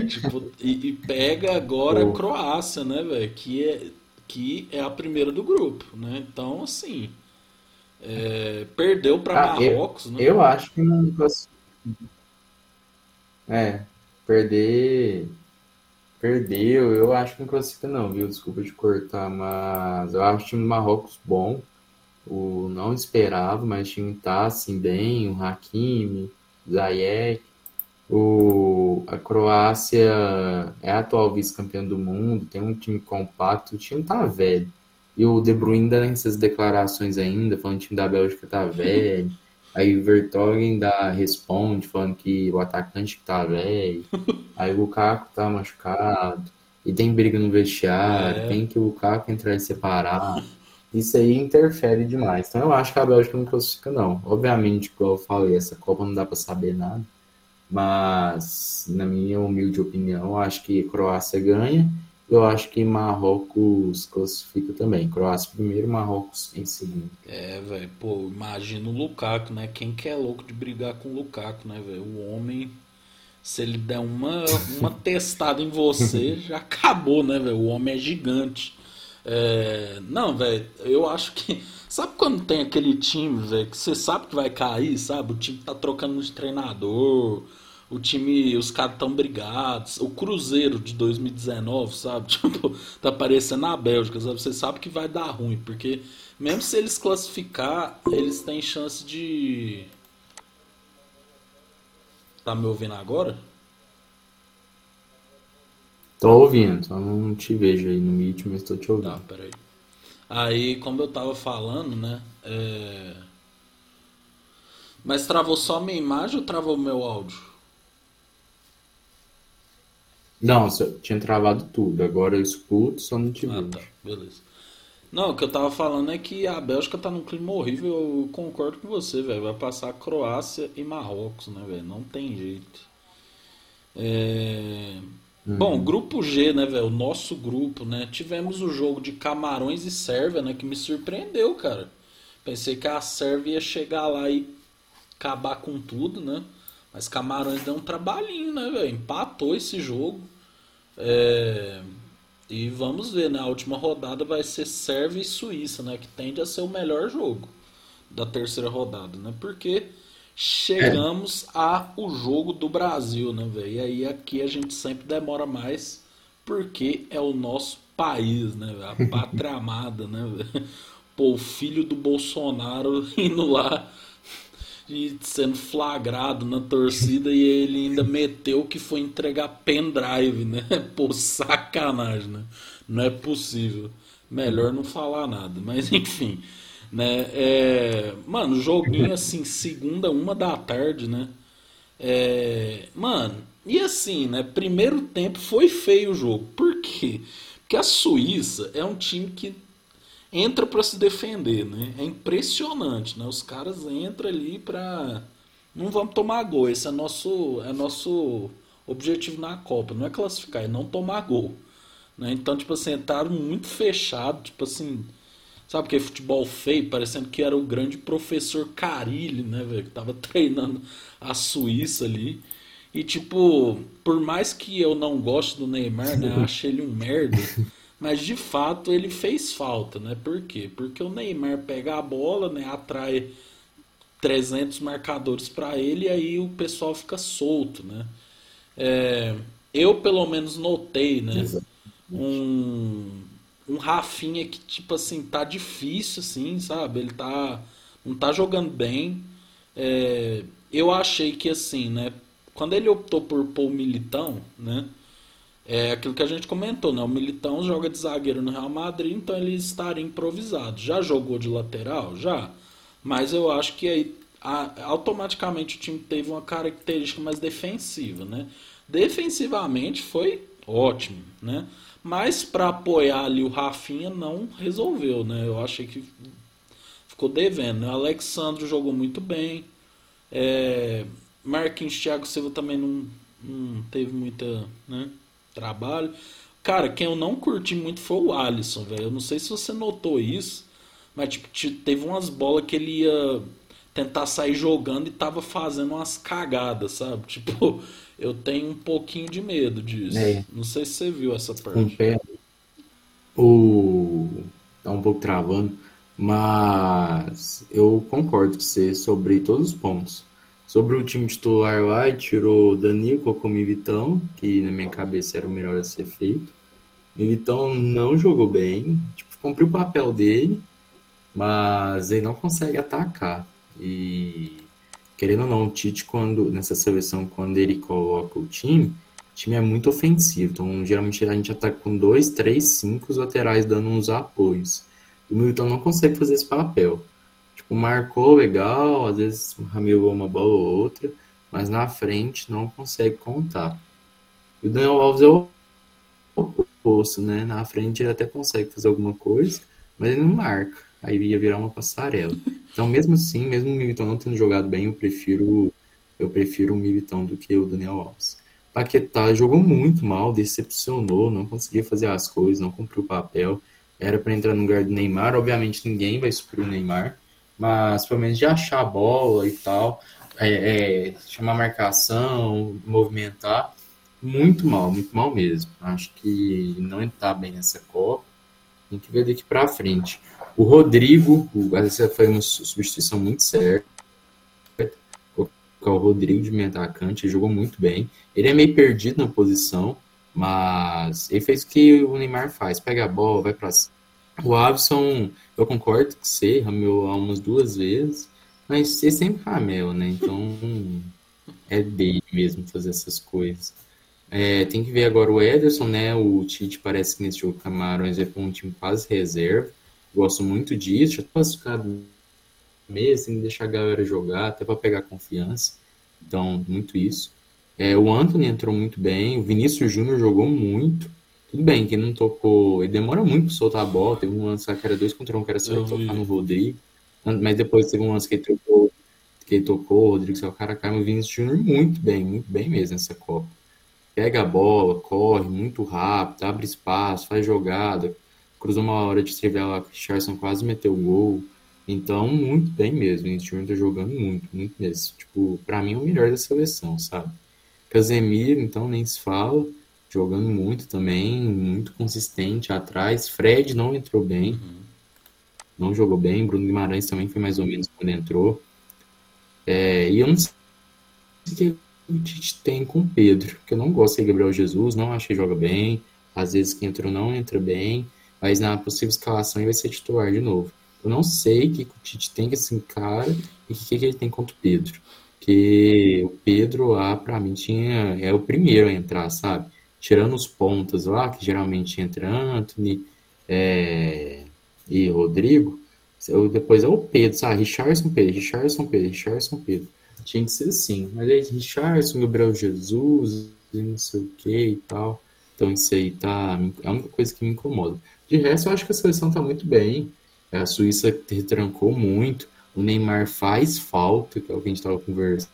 Tipo, e, e pega agora a. Croácia, né, velho? Que é, que é a primeira do grupo, né? Então, assim, é, perdeu pra Ah, eu- Marrocos, né? Eu acho que não. É, perder. Perdeu, eu acho que não classifica não, viu? Desculpa te cortar, mas eu acho o time do Marrocos bom. O não esperava, mas o time tá assim bem, o Hakimi, Ziyech. O, a Croácia é a atual vice-campeã do mundo, tem um time compacto, o time tá velho. E o De Bruyne dá essas declarações ainda, falando que o time da Bélgica tá velho. Aí o Vertonghen ainda responde, falando que o atacante que tá velho. [LAUGHS] Aí o Lukaku tá machucado. E tem briga no vestiário, É. tem que o Lukaku entrar e separar. Isso aí interfere demais. Então eu acho que a Bélgica não classifica, não. Obviamente, como eu falei, essa Copa não dá pra saber nada. Mas, na minha humilde opinião, eu acho que Croácia ganha. Eu acho que Marrocos classifica também. Croácia primeiro, Marrocos em segundo. É, velho, pô, imagina o Lukaku, né? Quem que é louco de brigar com o Lukaku, né, velho? O homem, se ele der uma, uma [LAUGHS] testada em você, já acabou, né, velho? O homem é gigante. É, não, velho, eu acho que. Sabe quando tem aquele time, velho, que você sabe que vai cair, sabe? O time tá trocando de treinador, o time, os caras tão brigados. O Cruzeiro de 2019, sabe? [LAUGHS] Tipo, tá parecendo a Bélgica, sabe? Você sabe que vai dar ruim, porque mesmo se eles classificar, eles têm chance de. Tá me ouvindo agora? Tô ouvindo, só não te vejo aí no Meet, mas tô te ouvindo. Tá, peraí. Aí, como eu tava falando, né? é, Mas travou só a minha imagem ou travou o meu áudio? Não, tinha travado tudo. Agora eu escuto, só não te Ah, vejo. tá, beleza. Não, o que eu tava falando é que a Bélgica tá num clima horrível, eu concordo com você, velho. Vai passar Croácia e Marrocos, né, velho? Não tem jeito. É... Bom, grupo G, né, velho? O nosso grupo, né? Tivemos o jogo de Camarões e Sérvia, né? Que me surpreendeu, cara. Pensei que a Sérvia ia chegar lá e acabar com tudo, né? Mas Camarões deu um trabalhinho, né, velho? Empatou esse jogo. É, e vamos ver, né? A última rodada vai ser Sérvia e Suíça, né? Que tende a ser o melhor jogo da terceira rodada, né? Porque chegamos é. a o jogo do Brasil, né, velho? E aí aqui a gente sempre demora mais porque é o nosso país, né? A [LAUGHS] pátria amada, né? Pô, o filho do Bolsonaro [LAUGHS] indo lá e sendo flagrado na torcida e ele ainda meteu que foi entregar pendrive, né? [LAUGHS] Pô, sacanagem, né? Não é possível. Melhor não falar nada, mas [LAUGHS] enfim, né? É... Mano, joguinho assim, segunda, uma da tarde, né? É... Mano, e assim, né? Primeiro tempo foi feio o jogo. Por quê? Porque a Suíça é um time que entra para se defender, né? É impressionante, né? Os caras entram ali para não vamos tomar gol, esse é nosso é nosso objetivo na Copa, não é classificar, é não tomar gol, né? Então, tipo assim, entraram muito fechado, tipo assim, sabe que é futebol feio, parecendo que era o grande professor Carilli, né, velho, que tava [LAUGHS] treinando a Suíça ali. E tipo, por mais que eu não goste do Neymar, né, [LAUGHS] acho ele um merda, mas de fato ele fez falta, né? Por quê? Porque o Neymar pega a bola, né, atrai 300 marcadores para ele e aí o pessoal fica solto, né? É, eu pelo menos notei, né? Um, um Rafinha que tipo assim tá difícil, assim, sabe? Ele tá não tá jogando bem. É, eu achei que assim, né? Quando ele optou por pôr o Militão, né? É aquilo que a gente comentou, né? O Militão joga de zagueiro no Real Madrid, então ele estaria improvisado. Já jogou de lateral? Já. Mas eu acho que aí a, automaticamente o time teve uma característica mais defensiva, né? Defensivamente foi ótimo, né? Mas para apoiar ali o Rafinha não resolveu, né? Eu achei que ficou devendo. Né? O Alexandre jogou muito bem. É, Marquinhos Thiago Silva também não, não teve muita, né? Trabalho. Cara, quem eu não curti muito foi o Alisson, velho. Eu não sei se você notou isso, mas tipo, teve umas bolas que ele ia tentar sair jogando e tava fazendo umas cagadas, sabe? [LAUGHS] Tipo, eu tenho um pouquinho de medo disso. É. Não sei se você viu essa parte. Um pé. O... Tá um pouco travando, mas eu concordo com você sobre todos os pontos. Sobre o time titular lá, tirou o Danilo, colocou o Militão, que na minha cabeça era o melhor a ser feito. Militão não jogou bem, tipo, cumpriu o papel dele, mas ele não consegue atacar. E querendo ou não, o Tite, quando, nessa seleção, quando ele coloca o time, o time é muito ofensivo. Então, geralmente a gente ataca com dois, três, cinco os laterais dando uns apoios. O Militão não consegue fazer esse papel. Tipo, marcou legal, às vezes ramilou uma bola ou outra, mas na frente não consegue contar. E o Daniel Alves é o oposto, né? Na frente ele até consegue fazer alguma coisa, mas ele não marca. Aí ia virar uma passarela. Então, mesmo assim, mesmo o Militão não tendo jogado bem, eu prefiro eu prefiro o Militão do que o Daniel Alves. Paquetá jogou muito mal, decepcionou, não conseguia fazer as coisas, não cumpriu o papel. Era para entrar no lugar do Neymar. Obviamente, ninguém vai suprir o Neymar mas pelo menos de achar a bola e tal, é, é, chamar marcação, movimentar, muito mal, muito mal mesmo. Acho que não está bem nessa Copa. Tem que ver daqui para frente. O Rodrigo, o, essa foi uma substituição muito certa. O Rodrigo de meio atacante, jogou muito bem. Ele é meio perdido na posição, mas ele fez o que o Neymar faz: pega a bola, vai para cima o Avison, eu concordo que você rameu umas duas vezes, mas você sempre rameu, né? Então [LAUGHS] é dele mesmo fazer essas coisas. É, tem que ver agora o Ederson, né? O Tite parece que nesse jogo Camarões é um time quase reserva. Gosto muito disso, já tô classificado mesmo, tem que deixar a galera jogar, até para pegar confiança. Então, muito isso. É, o Anthony entrou muito bem, o Vinícius Júnior jogou muito. Tudo bem, que não tocou. Ele demora muito pra soltar a bola. Teve um lance que era dois contra um, que era só ele tocar no Rodrigo. Mas depois teve um lance que ele tocou, que ele tocou o Rodrigo saiu cara a cara. O Vinícius Júnior muito bem, muito bem mesmo nessa Copa. Pega a bola, corre muito rápido, abre espaço, faz jogada. Cruzou uma hora de estrivar lá, o Richardson quase meteu o gol. Então, muito bem mesmo. O Vinícius Júnior tá jogando muito, muito mesmo. Tipo, pra mim é o melhor da seleção, sabe? Casemiro, então, nem se fala. Jogando muito também, muito consistente atrás. Fred não entrou bem, Uhum. não jogou bem. Bruno Guimarães também foi mais ou menos quando entrou. É, e eu não sei o que o Tite tem com o Pedro, porque eu não gosto de Gabriel Jesus, não acho que joga bem. Às vezes que entrou não entra bem, mas na possível escalação ele vai ser titular de novo. Eu não sei o que o Tite tem com esse cara e o que, que ele tem contra o Pedro. Porque o Pedro lá, pra mim, tinha, é o primeiro a entrar, sabe? Tirando os pontas lá, que geralmente entra Anthony é, e Rodrigo, eu, depois é o Pedro, sabe? Richardson, Pedro, Richardson, Pedro, Richardson, Pedro. Tinha que ser assim. Mas aí, Richardson, Gabriel Jesus, não sei o que e tal. Então isso aí tá. É a única coisa que me incomoda. De resto, eu acho que a seleção tá muito bem. A Suíça retrancou muito. O Neymar faz falta, que é o que a gente tava conversando,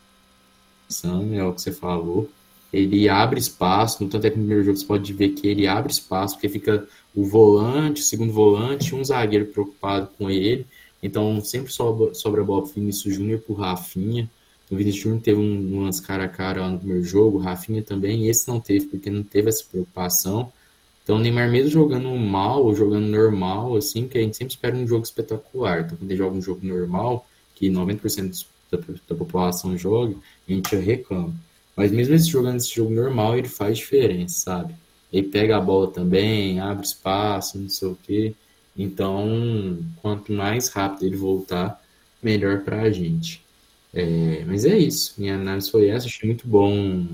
é o que você falou. Ele abre espaço, no tanto é que no primeiro jogo você pode ver que ele abre espaço, porque fica o volante, o segundo volante, um zagueiro preocupado com ele. Então sempre sobra, sobra a bola pro Vinícius Júnior pro Rafinha. O Vinícius Júnior teve um lance cara a cara lá no primeiro jogo, o Rafinha também, esse não teve, porque não teve essa preocupação. Então o Neymar mesmo jogando mal, ou jogando normal, assim, que a gente sempre espera um jogo espetacular. Então quando ele joga um jogo normal, que 90% da, da população joga, a gente reclama. Mas mesmo esse jogando esse jogo normal, ele faz diferença, sabe? Ele pega a bola também, abre espaço, não sei o quê. Então, quanto mais rápido ele voltar, melhor pra gente. É, mas é isso. Minha análise foi essa. Achei muito bom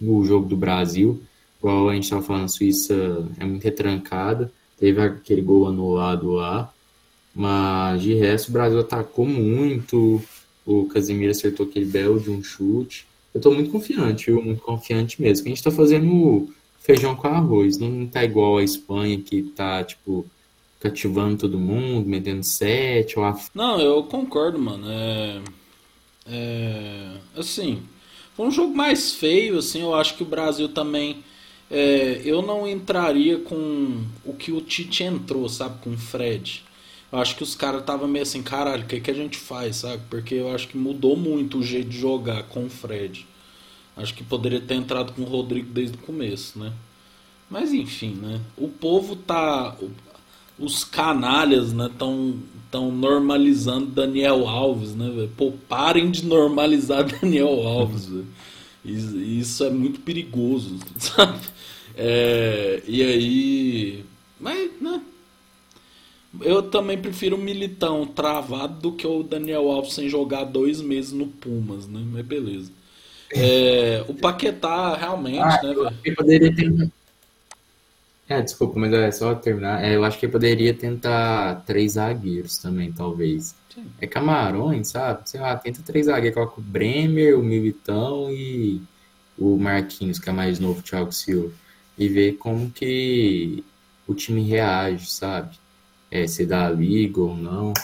o jogo do Brasil. Igual a gente estava falando, a Suíça é muito retrancada. Teve aquele gol anulado lá. Mas de resto, o Brasil atacou muito. O Casemiro acertou aquele belo de um chute. Eu tô muito confiante, viu? Muito confiante mesmo. A gente tá fazendo feijão com arroz. Não tá igual a Espanha que tá, tipo, cativando todo mundo, metendo sete. Ou a... Não, eu concordo, mano. É, é, assim, foi um jogo mais feio, assim. Eu acho que o Brasil também. é, eu não entraria com o que o Tite entrou, sabe? Com o Fred. Eu acho que os caras estavam meio assim, caralho, o que, que a gente faz, sabe? Porque eu acho que mudou muito o jeito de jogar com o Fred. Acho que poderia ter entrado com o Rodrigo desde o começo, né? Mas enfim, né? O povo tá. Os canalhas, né? Tão, tão normalizando Daniel Alves, né? velho? Pô, parem de normalizar [LAUGHS] Daniel Alves, velho. Isso, isso é muito perigoso, [LAUGHS] sabe? É, e aí. Mas, né? Eu também prefiro o Militão travado do que o Daniel Alves sem jogar dois meses no Pumas, né? Mas beleza. É, o Paquetá, realmente, Ah, né, eu velho? acho que poderia ter. É, desculpa, mas é só terminar. É, eu acho que poderia tentar três zagueiros também, talvez. Sim. É Camarões, sabe? Sei lá, tenta três zagueiros. Coloca o Bremer, o Militão e o Marquinhos, que é mais novo, o Thiago Silva. E ver como que o time reage, sabe? É, se dá a liga ou não.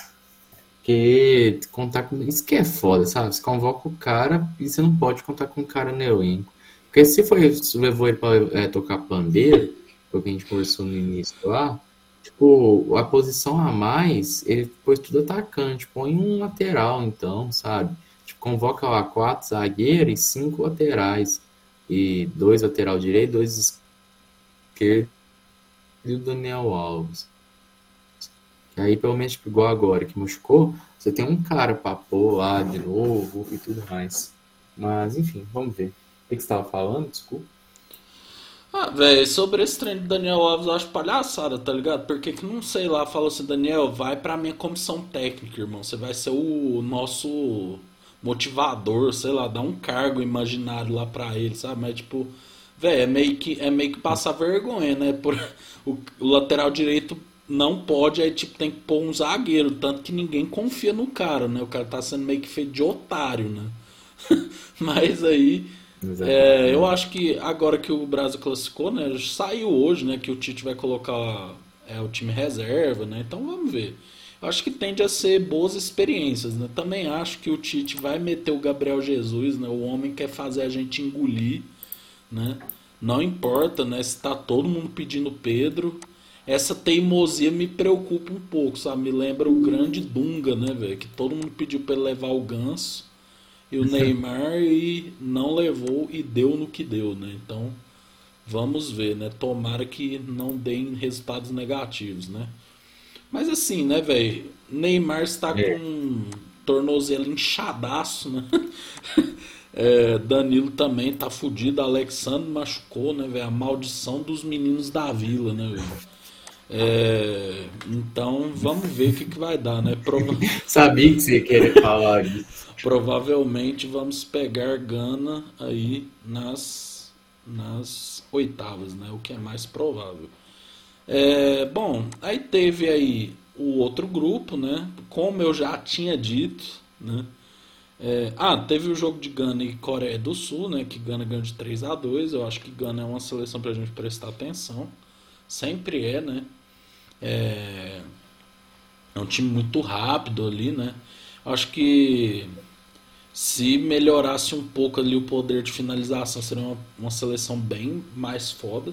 Porque contar com. Isso que é foda, sabe? Você convoca o cara e você não pode contar com o cara no elenco. Porque se foi, se levou ele pra é, tocar pandeiro, o que a gente conversou no início lá, tipo, a posição a mais, ele pôs tudo atacante, põe um lateral então, sabe? Tipo, convoca lá quatro zagueiros e cinco laterais. E dois lateral direito, dois esquerdo e o Daniel Alves. Aí, pelo menos, tipo, igual agora que machucou, você tem um cara pra pôr lá de novo e tudo mais. Mas, enfim, vamos ver. O que que você estava falando? Desculpa. Ah, velho, sobre esse treino do Daniel Alves, eu acho palhaçada, tá ligado? Porque que não sei lá, fala assim, Daniel, vai pra minha comissão técnica, irmão. Você vai ser o nosso motivador, sei lá, dá um cargo imaginário lá pra ele, sabe? Mas tipo, velho, é meio que é meio que passar vergonha, né? Por, o, [LAUGHS] o lateral direito não pode, aí tipo tem que pôr um zagueiro, tanto que ninguém confia no cara, né? O cara tá sendo meio que feito de otário, né? [LAUGHS] Mas aí é, eu acho que agora que o Brasil classificou, né? Saiu hoje, né? Que o Tite vai colocar é, o time reserva, né? Então vamos ver. Eu acho que tende a ser boas experiências, né? Também acho que o Tite vai meter o Gabriel Jesus, né? O homem quer fazer a gente engolir, né? Não importa, né? Se tá todo mundo pedindo Pedro. Essa teimosia me preocupa um pouco, sabe? Me lembra o grande Dunga, né, velho? Que todo mundo pediu pra ele levar o ganso e o [LAUGHS] Neymar e não levou e deu no que deu, né? Então, Vamos ver, né? Tomara que não deem resultados negativos, né? Mas assim, né, velho? Neymar está é. com um tornozelo inchadaço, né? [LAUGHS] É, Danilo também tá fudido. Alexandre machucou, né, velho? A maldição dos meninos da vila, né, velho? É, então vamos ver o que, que vai dar, né? Prova... [LAUGHS] Sabia que você ia querer falar isso. Provavelmente vamos pegar Gana aí nas, nas oitavas, né? O que é mais provável. É, bom, aí teve aí o outro grupo, né? Como eu já tinha dito, né? É, ah, teve o jogo de Gana e Coreia do Sul, né? Que Gana ganhou de 3 a 2 Eu acho que Gana é uma seleção pra gente prestar atenção. Sempre é, né? É, é um time muito rápido ali, né? Acho que se melhorasse um pouco ali o poder de finalização, seria uma, uma seleção bem mais foda.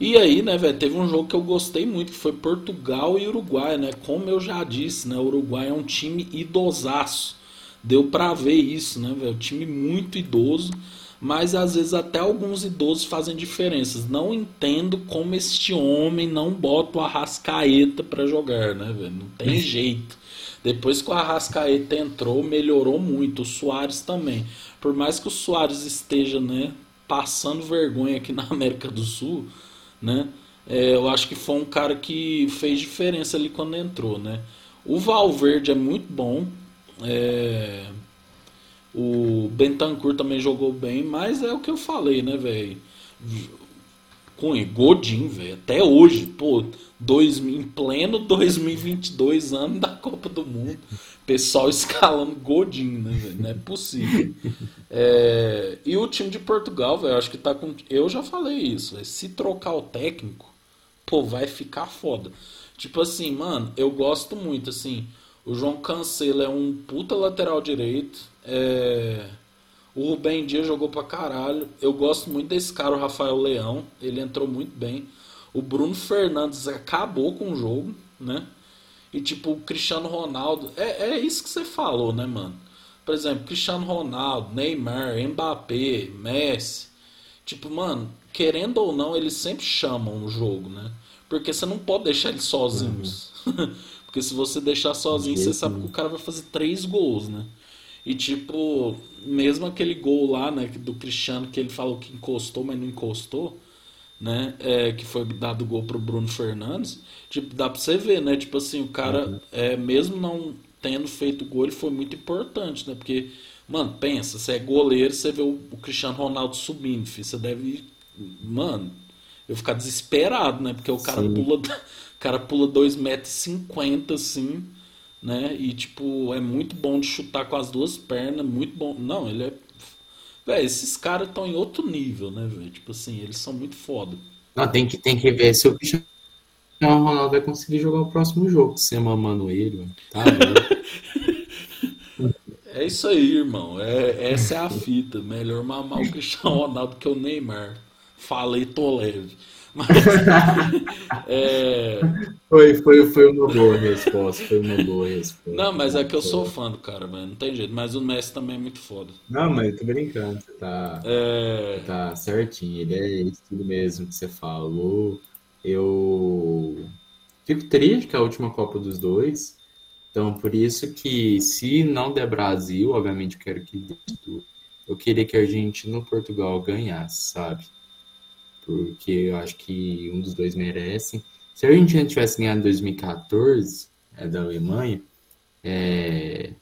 E aí, né, velho, teve um jogo que eu gostei muito, que foi Portugal e Uruguai, né? Como eu já disse, né, Uruguai é um time idosaço. Deu pra ver isso, né, velho? Time muito idoso, mas às vezes até alguns idosos fazem diferenças. Não entendo como este homem não bota o Arrascaeta para jogar, né, velho? Não tem jeito. Depois que o Arrascaeta entrou, melhorou muito. O Soares também. Por mais que o Soares esteja, né, passando vergonha aqui na [LAUGHS] América do Sul, né? É, eu acho que foi um cara que fez diferença ali quando entrou, né? O Valverde é muito bom. É, o Bentancur também jogou bem, mas é o que eu falei, né, velho? Com Godin, velho, até hoje, pô, dois, em pleno 2022, ano da Copa do Mundo, pessoal [LAUGHS] escalando Godin, né, velho? Não é possível. É, e o time de Portugal, velho, acho que tá com. Eu já falei isso, véio, se trocar o técnico, pô, vai ficar foda. Tipo assim, mano, eu gosto muito, assim. O João Cancelo é um puta lateral direito. É... O Rubem Dias jogou pra caralho. Eu gosto muito desse cara, o Rafael Leão. Ele entrou muito bem. O Bruno Fernandes acabou com o jogo, né? E tipo, o Cristiano Ronaldo. É, é isso que você falou, né, mano? Por exemplo, Cristiano Ronaldo, Neymar, Mbappé, Messi. Tipo, mano, querendo ou não, eles sempre chamam o jogo, né? Porque você não pode deixar eles sozinhos. Uhum. [LAUGHS] Porque se você deixar sozinho, você sabe que o cara vai fazer três gols, né? E tipo, mesmo aquele gol lá, né, do Cristiano, que ele falou que encostou, mas não encostou, né? É, que foi dado gol pro Bruno Fernandes. Tipo, dá pra você ver, né? Tipo assim, o cara, uhum. é, mesmo não tendo feito gol, ele foi muito importante, né? Porque, mano, pensa, você é goleiro, você vê o, o Cristiano Ronaldo subindo, filho, você deve. Mano, eu ficar desesperado, né? Porque o cara Sim. pula. [LAUGHS] O cara pula 2,50m assim né? E tipo, é muito bom de chutar com as duas pernas, muito bom. Não, ele é. Véi, esses caras estão em outro nível, né, velho? Tipo assim, eles são muito foda. Não, tem que, tem que ver se o Cristiano Ronaldo vai conseguir jogar o próximo jogo, se é mamando ele, tá [LAUGHS] É isso aí, irmão. É, essa é a fita. Melhor mamar o Cristiano Ronaldo que o Neymar. Falei, tô leve. Mas, [LAUGHS] é... foi, foi, foi uma boa resposta. Foi uma boa resposta. Não, mas é que eu sou fã do cara, mano. Não tem jeito. Mas o Messi também é muito foda. Não, mas eu tô brincando. Você tá, é... tá certinho. Ele é isso tudo mesmo que você falou. Eu fico triste que é a última Copa dos dois. Então, por isso que se não der Brasil, obviamente eu quero que eu queria que a Argentina ou Portugal ganhasse, sabe? Porque eu acho que um dos dois merece. Se a Argentina tivesse ganhado em 2014, é, da Alemanha, é,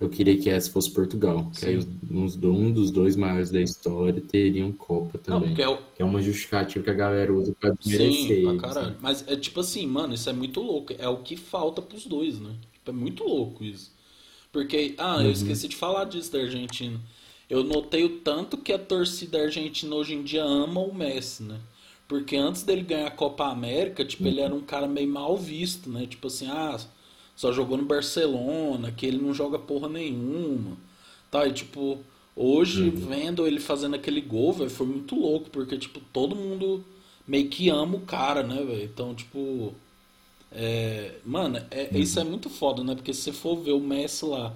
eu queria que essa fosse Portugal. Que aí uns, um dos dois maiores da história teriam Copa também. Não, é, o... que é uma justificativa que a galera usa pra desmerecer. Sim, pra caralho. Né? Mas é tipo assim, mano, isso é muito louco. É o que falta pros dois, né? Tipo, é muito louco isso. Porque, ah, uhum. eu esqueci de falar disso da Argentina eu notei o tanto que a torcida argentina hoje em dia ama o Messi, né? Porque antes dele ganhar a Copa América, tipo, ele era um cara meio mal visto, né? Tipo assim, ah, só jogou no Barcelona, que ele não joga porra nenhuma. Tá, e tipo, hoje uhum. vendo ele fazendo aquele gol, velho, foi muito louco, porque tipo, todo mundo meio que ama o cara, né, velho? Então, tipo, é, mano, é, uhum. isso é muito foda, né? Porque se você for ver o Messi lá,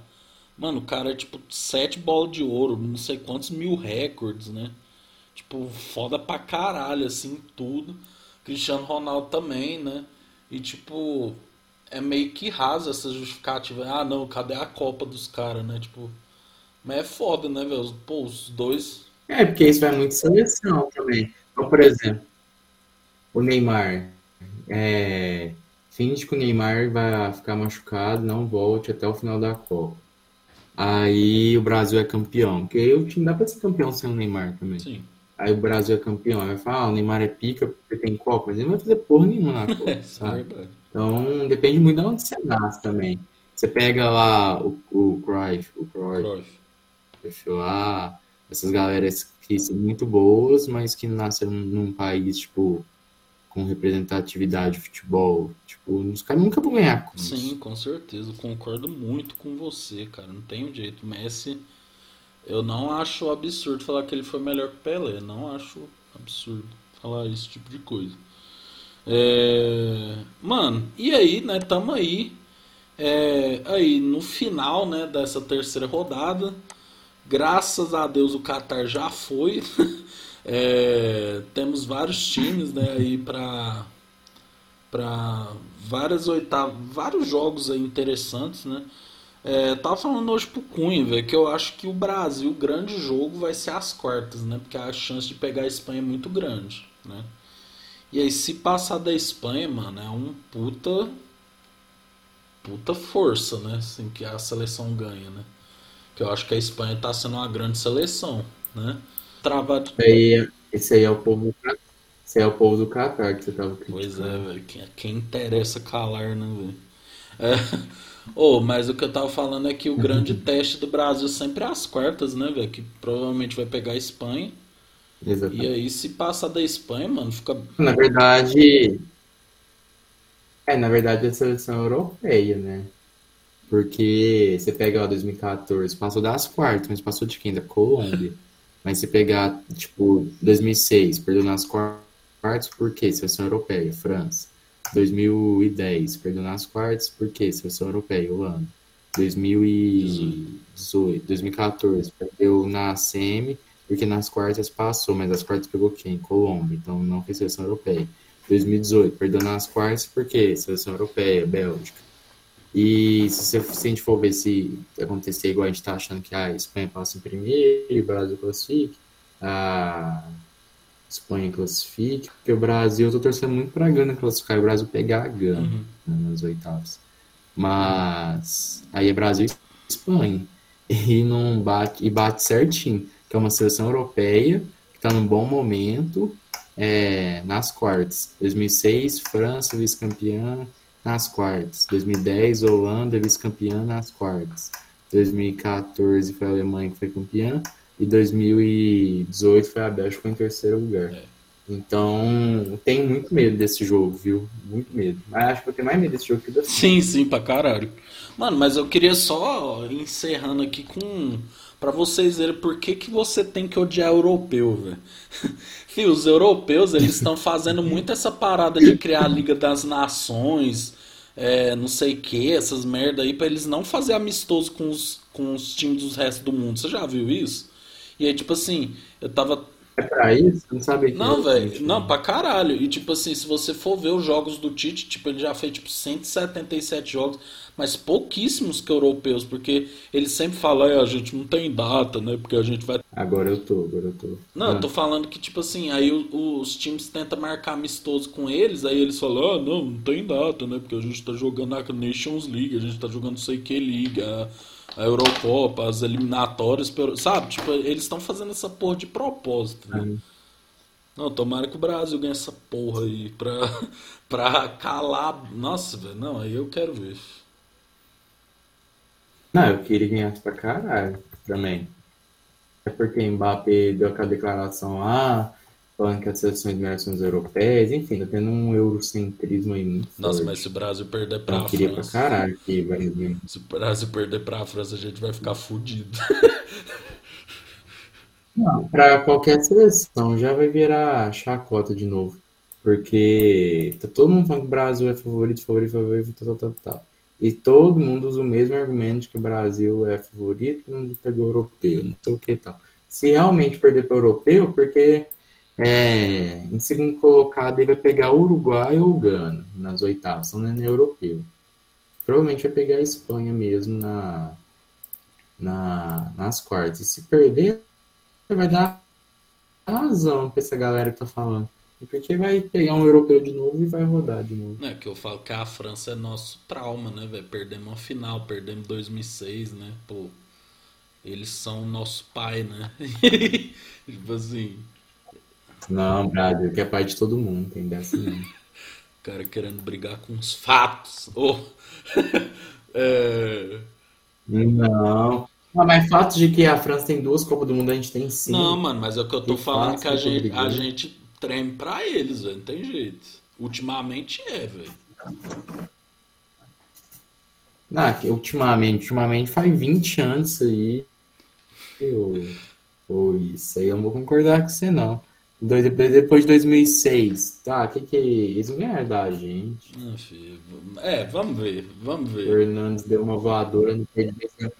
Mano, o cara é tipo sete bolas de ouro, não sei quantos mil recordes, né? Tipo, foda pra caralho, assim, tudo. Cristiano Ronaldo também, né? E tipo, é meio que rasa essa justificativa. Ah, não, cadê a Copa dos caras, né? Tipo, mas é foda, né, velho? Pô, os dois. É, porque isso vai muito seleção também. Então, por exemplo, o Neymar. É, finge que o Neymar vai ficar machucado, não volte até o final da Copa. Aí o Brasil é campeão. Porque o time dá pra ser campeão sem o Neymar também. Sim. Aí o Brasil é campeão. Aí vai falar, ah, o Neymar é pica porque tem Copa. Mas ele não vai fazer porra nenhuma na [LAUGHS] Copa, É sabe? verdade. Então depende muito de onde você nasce também. Você pega lá o, o Cruyff, o Cruyff, Cruyff. Lá, essas galeras que são muito boas, mas que nasceram num país, tipo, com representatividade de futebol. Tipo, os caras nunca vão ganhar com isso. Sim, com certeza. Concordo muito com você, cara. Não tem um jeito. Messi, eu não acho absurdo falar que ele foi melhor que o Pelé. Não acho absurdo falar esse tipo de coisa. É, Mano, e aí, né? Tamo aí. É, aí, no final, né, dessa terceira rodada. Graças a Deus o Qatar já foi. [LAUGHS] É, temos vários times, né, aí pra para várias oitavas, vários jogos aí interessantes, né? É, tava falando hoje pro Cunha, velho, que eu acho que o Brasil, o grande jogo vai ser as quartas, né? Porque a chance de pegar a Espanha é muito grande, né? E aí, se passar da Espanha, mano, é um puta. puta força, né? Assim, que a seleção ganha, né? Que eu acho que a Espanha tá sendo uma grande seleção, né? Travado. Esse aí, esse aí é o povo do Catar. Esse é o povo do Catar que você tava criticando. Pois é, velho. Quem, quem interessa calar, né, velho? É. [LAUGHS] Oh, mas o que eu tava falando é que o grande teste do Brasil sempre é as quartas, né, velho? Que provavelmente vai pegar a Espanha. E Exatamente. aí, se passar da Espanha, mano, fica. Na verdade. É, na verdade, a seleção europeia, né? Porque você pega, ó, 2014, passou das quartas, mas passou de quem? Da Colômbia. Mas se pegar, tipo, 2006, perdeu nas quartas, por quê? Seleção europeia, França. 2010, perdeu nas quartas, por quê? Seleção europeia, Holanda. 2018, 2014, perdeu na semi, porque nas quartas passou, mas as quartas pegou quem? Colômbia, então não foi seleção europeia. 2018, perdeu nas quartas, por quê? Seleção europeia, Bélgica. E se, se a gente for ver se acontecer igual a gente tá achando que a Espanha passa em primeiro o Brasil classifique, a Espanha classifique, porque o Brasil, eu tô torcendo muito pra Gana classificar e o Brasil pegar a Gana Uhum. né, nas oitavas. Mas aí é Brasil e Espanha. E não bate, e bate certinho, que é uma seleção europeia que tá num bom momento é, nas quartas. 2006, França, vice-campeã nas quartas. 2010, Holanda, vice-campeã nas quartas. 2014 foi a Alemanha que foi campeã. E 2018 foi a Bélgica em terceiro lugar. É. Então, tenho muito medo desse jogo, viu? Muito medo. Mas acho que eu tenho mais medo desse jogo que da Sim, sim, pra caralho. Mano, mas eu queria só encerrando aqui com. Pra vocês verem por que, que você tem que odiar europeu, velho. [LAUGHS] Fio, os europeus, eles estão fazendo muito essa parada de criar a Liga das Nações, é, não sei o que, essas merda aí, pra eles não fazer amistoso com os, com os times dos restos do mundo. Você já viu isso? E aí, tipo assim, eu tava É pra isso? Não sabe que não, velho. Não, pra caralho. E tipo assim, se você for ver os jogos do Tite, tipo, ele já fez tipo 177 jogos, mas pouquíssimos que europeus, porque ele sempre fala, é, a gente não tem data, né? Porque a gente vai. Agora eu tô, agora eu tô. Não, eu tô falando que, tipo assim, aí os times tentam marcar amistoso com eles, aí eles falam, ah, não, não tem data, né? Porque a gente tá jogando a Nations League, a gente tá jogando não sei que League, a, Eurocopa, as eliminatórias, sabe? Tipo, eles estão fazendo essa porra de propósito, né? Uhum. Não, tomara que o Brasil ganhe essa porra aí pra, [LAUGHS] pra calar. Nossa, velho, não, aí eu quero ver. Não, eu queria ganhar pra caralho também. É porque Mbappé deu aquela declaração lá, falando que as seleções melhores são as europeias, enfim, tá tendo um eurocentrismo aí muito Nossa, forte. mas se o Brasil perder pra Eu queria pra França. caralho que vai ganhar. Se o Brasil perder pra França, a gente vai ficar fudido. Não, pra qualquer seleção já vai virar chacota de novo. Porque tá todo mundo falando que o Brasil é favorito, favorito, favorito, tal, tal, tal, tal. E todo mundo usa o mesmo argumento de que o Brasil é favorito, mundo pegou europeu, não sei o que tal. se realmente perder para o europeu, porque é, em segundo colocado ele vai pegar Uruguai ou Gana nas oitavas, são no europeu. Provavelmente vai pegar a Espanha mesmo na, na, nas quartas. E se perder, vai dar razão para essa galera que tá falando. Porque vai pegar um europeu de novo e vai rodar de novo. É que eu falo que a França é nosso trauma, né, velho? Perdemos uma final, perdemos 2006, né? Pô, eles são nosso pai, né? [LAUGHS] tipo assim. Não, Brasil, que é pai de todo mundo, tem dessa não. [LAUGHS] o cara querendo brigar com os fatos. Oh. [LAUGHS] é... Não. Não, mas fato de que a França tem duas Copas do Mundo, a gente tem sim. Não, mano, mas é o que eu tô falando que a gente, a gente treme pra eles, velho. Não tem jeito. Ultimamente é, velho. Não, ultimamente, ultimamente faz 20 anos isso aí. Eu, ou isso aí eu não vou concordar com você, não. Depois de 2006, tá, o que que eles não ganharam da gente? Não, filho. É, vamos ver, vamos ver. O Hernandes deu uma voadora no peito. É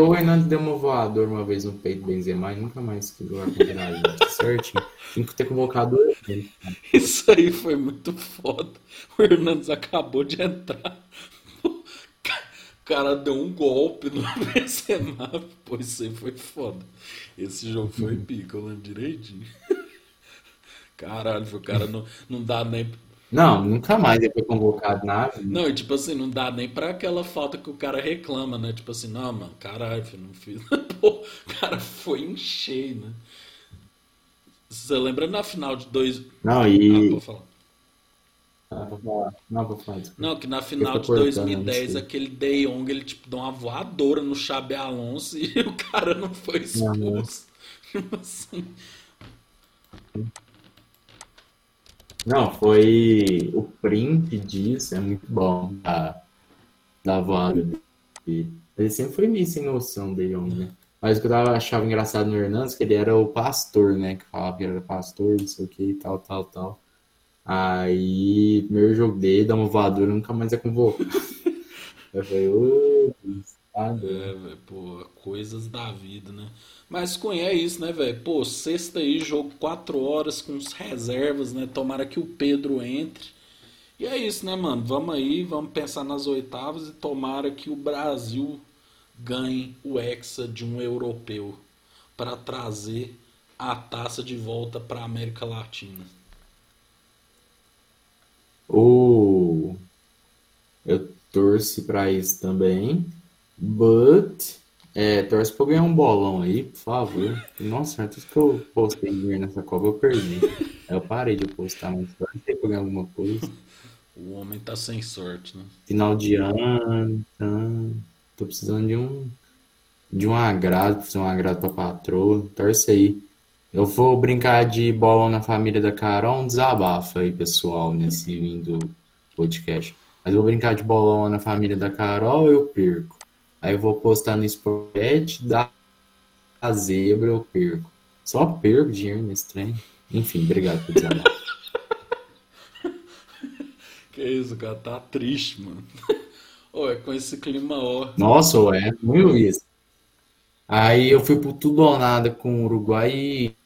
o Hernandes deu uma voadora uma vez no peito do Benzema e nunca mais contra a gente, certinho. Tem que ter convocado ele. [LAUGHS] Isso aí foi muito foda. O Hernandes acabou de entrar. O cara deu um golpe no [LAUGHS] Benzema. Pô, isso aí foi foda. Esse jogo foi pica, eu lembro direitinho. [LAUGHS] Caralho, o cara não, não dá nem. Não, nunca mais ele foi convocado na vida. Não, e tipo assim, não dá nem pra aquela falta que o cara reclama, né? Tipo assim, não, mano, caralho, filho, não fiz. [LAUGHS] Pô, o cara foi em cheio, né? Você lembra na final de dois. Não, e. Ah, vou falar. Ah, vou falar. Não, vou falar. Não, que na final de 2010, aquele De Jong, ele tipo deu uma voadora no Xabi Alonso e [LAUGHS] o cara não foi expulso. Tipo assim. Não, foi o print disso, é muito bom, da, da voada dele. Ele sempre foi meio sem noção de Jong, né? Mas o que eu achava engraçado no Hernandes, que ele era o pastor, né? Que falava que era pastor, não sei o que, tal, tal, tal. Aí, primeiro jogo dele, dá uma voadora, nunca mais é convocado. [LAUGHS] eu falei, ô, oh, É, velho, pô, coisas da vida, né? Mas Cunha, é isso, né, velho? Pô, sexta aí, jogo 4 horas com os reservas, né? Tomara que o Pedro entre. E é isso, né, mano? Vamos aí, vamos pensar nas oitavas e tomara que o Brasil ganhe o Hexa de um europeu para trazer a taça de volta para a América Latina. Oh, eu torci para isso também, but é, torce pra ganhar um bolão aí, por favor. Nossa, tudo que eu postei nessa Copa eu perdi. Eu parei de postar, mas torce pra ganhar alguma coisa. O homem tá sem sorte, né? Final de ano, então, tô precisando de um de um agrado, fazer um agrado pra patroa. Torce aí. Eu vou brincar de bolão na família da Carol, um desabafo aí, pessoal, nesse lindo podcast. Mas eu vou brincar de bolão na família da Carol, eu perco. Aí eu vou postar no Sportbet, dá a zebra, eu perco. Só perco dinheiro nesse trem. Enfim, obrigado por dizer. [LAUGHS] que isso, cara, tá triste, mano. [LAUGHS] Ô, é com esse clima ó. Nossa, é, muito isso. Aí eu fui pro tudo ou nada com o Uruguai e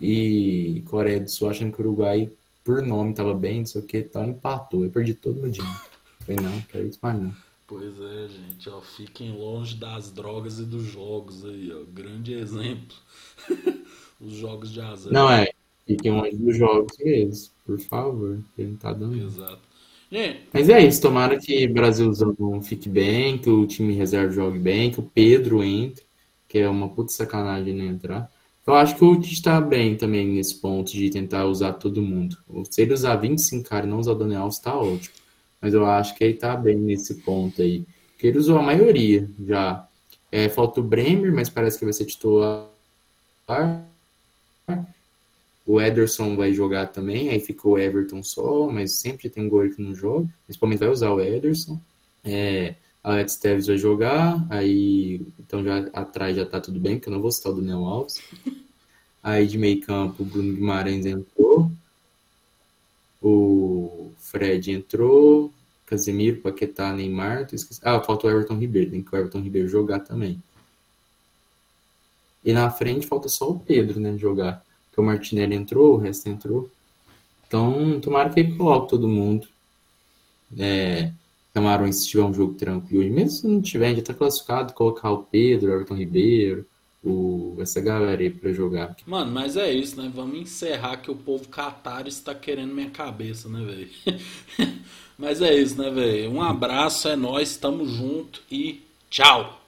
e Coreia do Sul achando que o Uruguai, por nome, tava bem, não sei o que, tal, empatou. Eu perdi todo o meu dinheiro. Falei, não, quero isso mais não. Pois é, gente, ó, fiquem longe das drogas e dos jogos aí, ó. Grande exemplo. [LAUGHS] Os jogos de azar. Não, é. Fiquem longe dos jogos mesmo, por favor. Ele não tá dando. Exato. Gente, Mas é isso, tomara que o Brasilzão fique bem, que o time reserva jogue bem, que o Pedro entre, que é uma puta sacanagem não entrar. Eu acho que o Tite tá bem também nesse ponto de tentar usar todo mundo. Se ele usar 25 caras e não usar o Daniel Alves, tá ótimo mas eu acho que ele tá bem nesse ponto aí. Porque ele usou a maioria já. É, falta o Bremer, mas parece que vai ser titular. O Ederson vai jogar também, aí ficou o Everton só, mas sempre tem um goleiro que não joga. Principalmente vai usar o Ederson. É, Alex Tevez vai jogar, aí então já atrás já tá tudo bem, que eu não vou citar o Daniel Alves. Aí de meio campo, o Bruno Guimarães entrou. O Fred entrou, Casemiro, Paquetá, Neymar. Ah, falta o Everton Ribeiro, tem que o Everton Ribeiro jogar também. E na frente falta só o Pedro, né, jogar. Porque o Martinelli entrou, o resto entrou. Então, tomara que ele coloque todo mundo. É, Camarões, se tiver um jogo tranquilo, e mesmo se não tiver, já tá classificado, colocar o Pedro, o Everton Ribeiro, o, essa galera aí pra jogar. Mano, mas é isso, né? Vamos encerrar que o povo catar está querendo minha cabeça, né, velho? [LAUGHS] mas é isso, né, velho? Um abraço, é nós, tamo junto e tchau!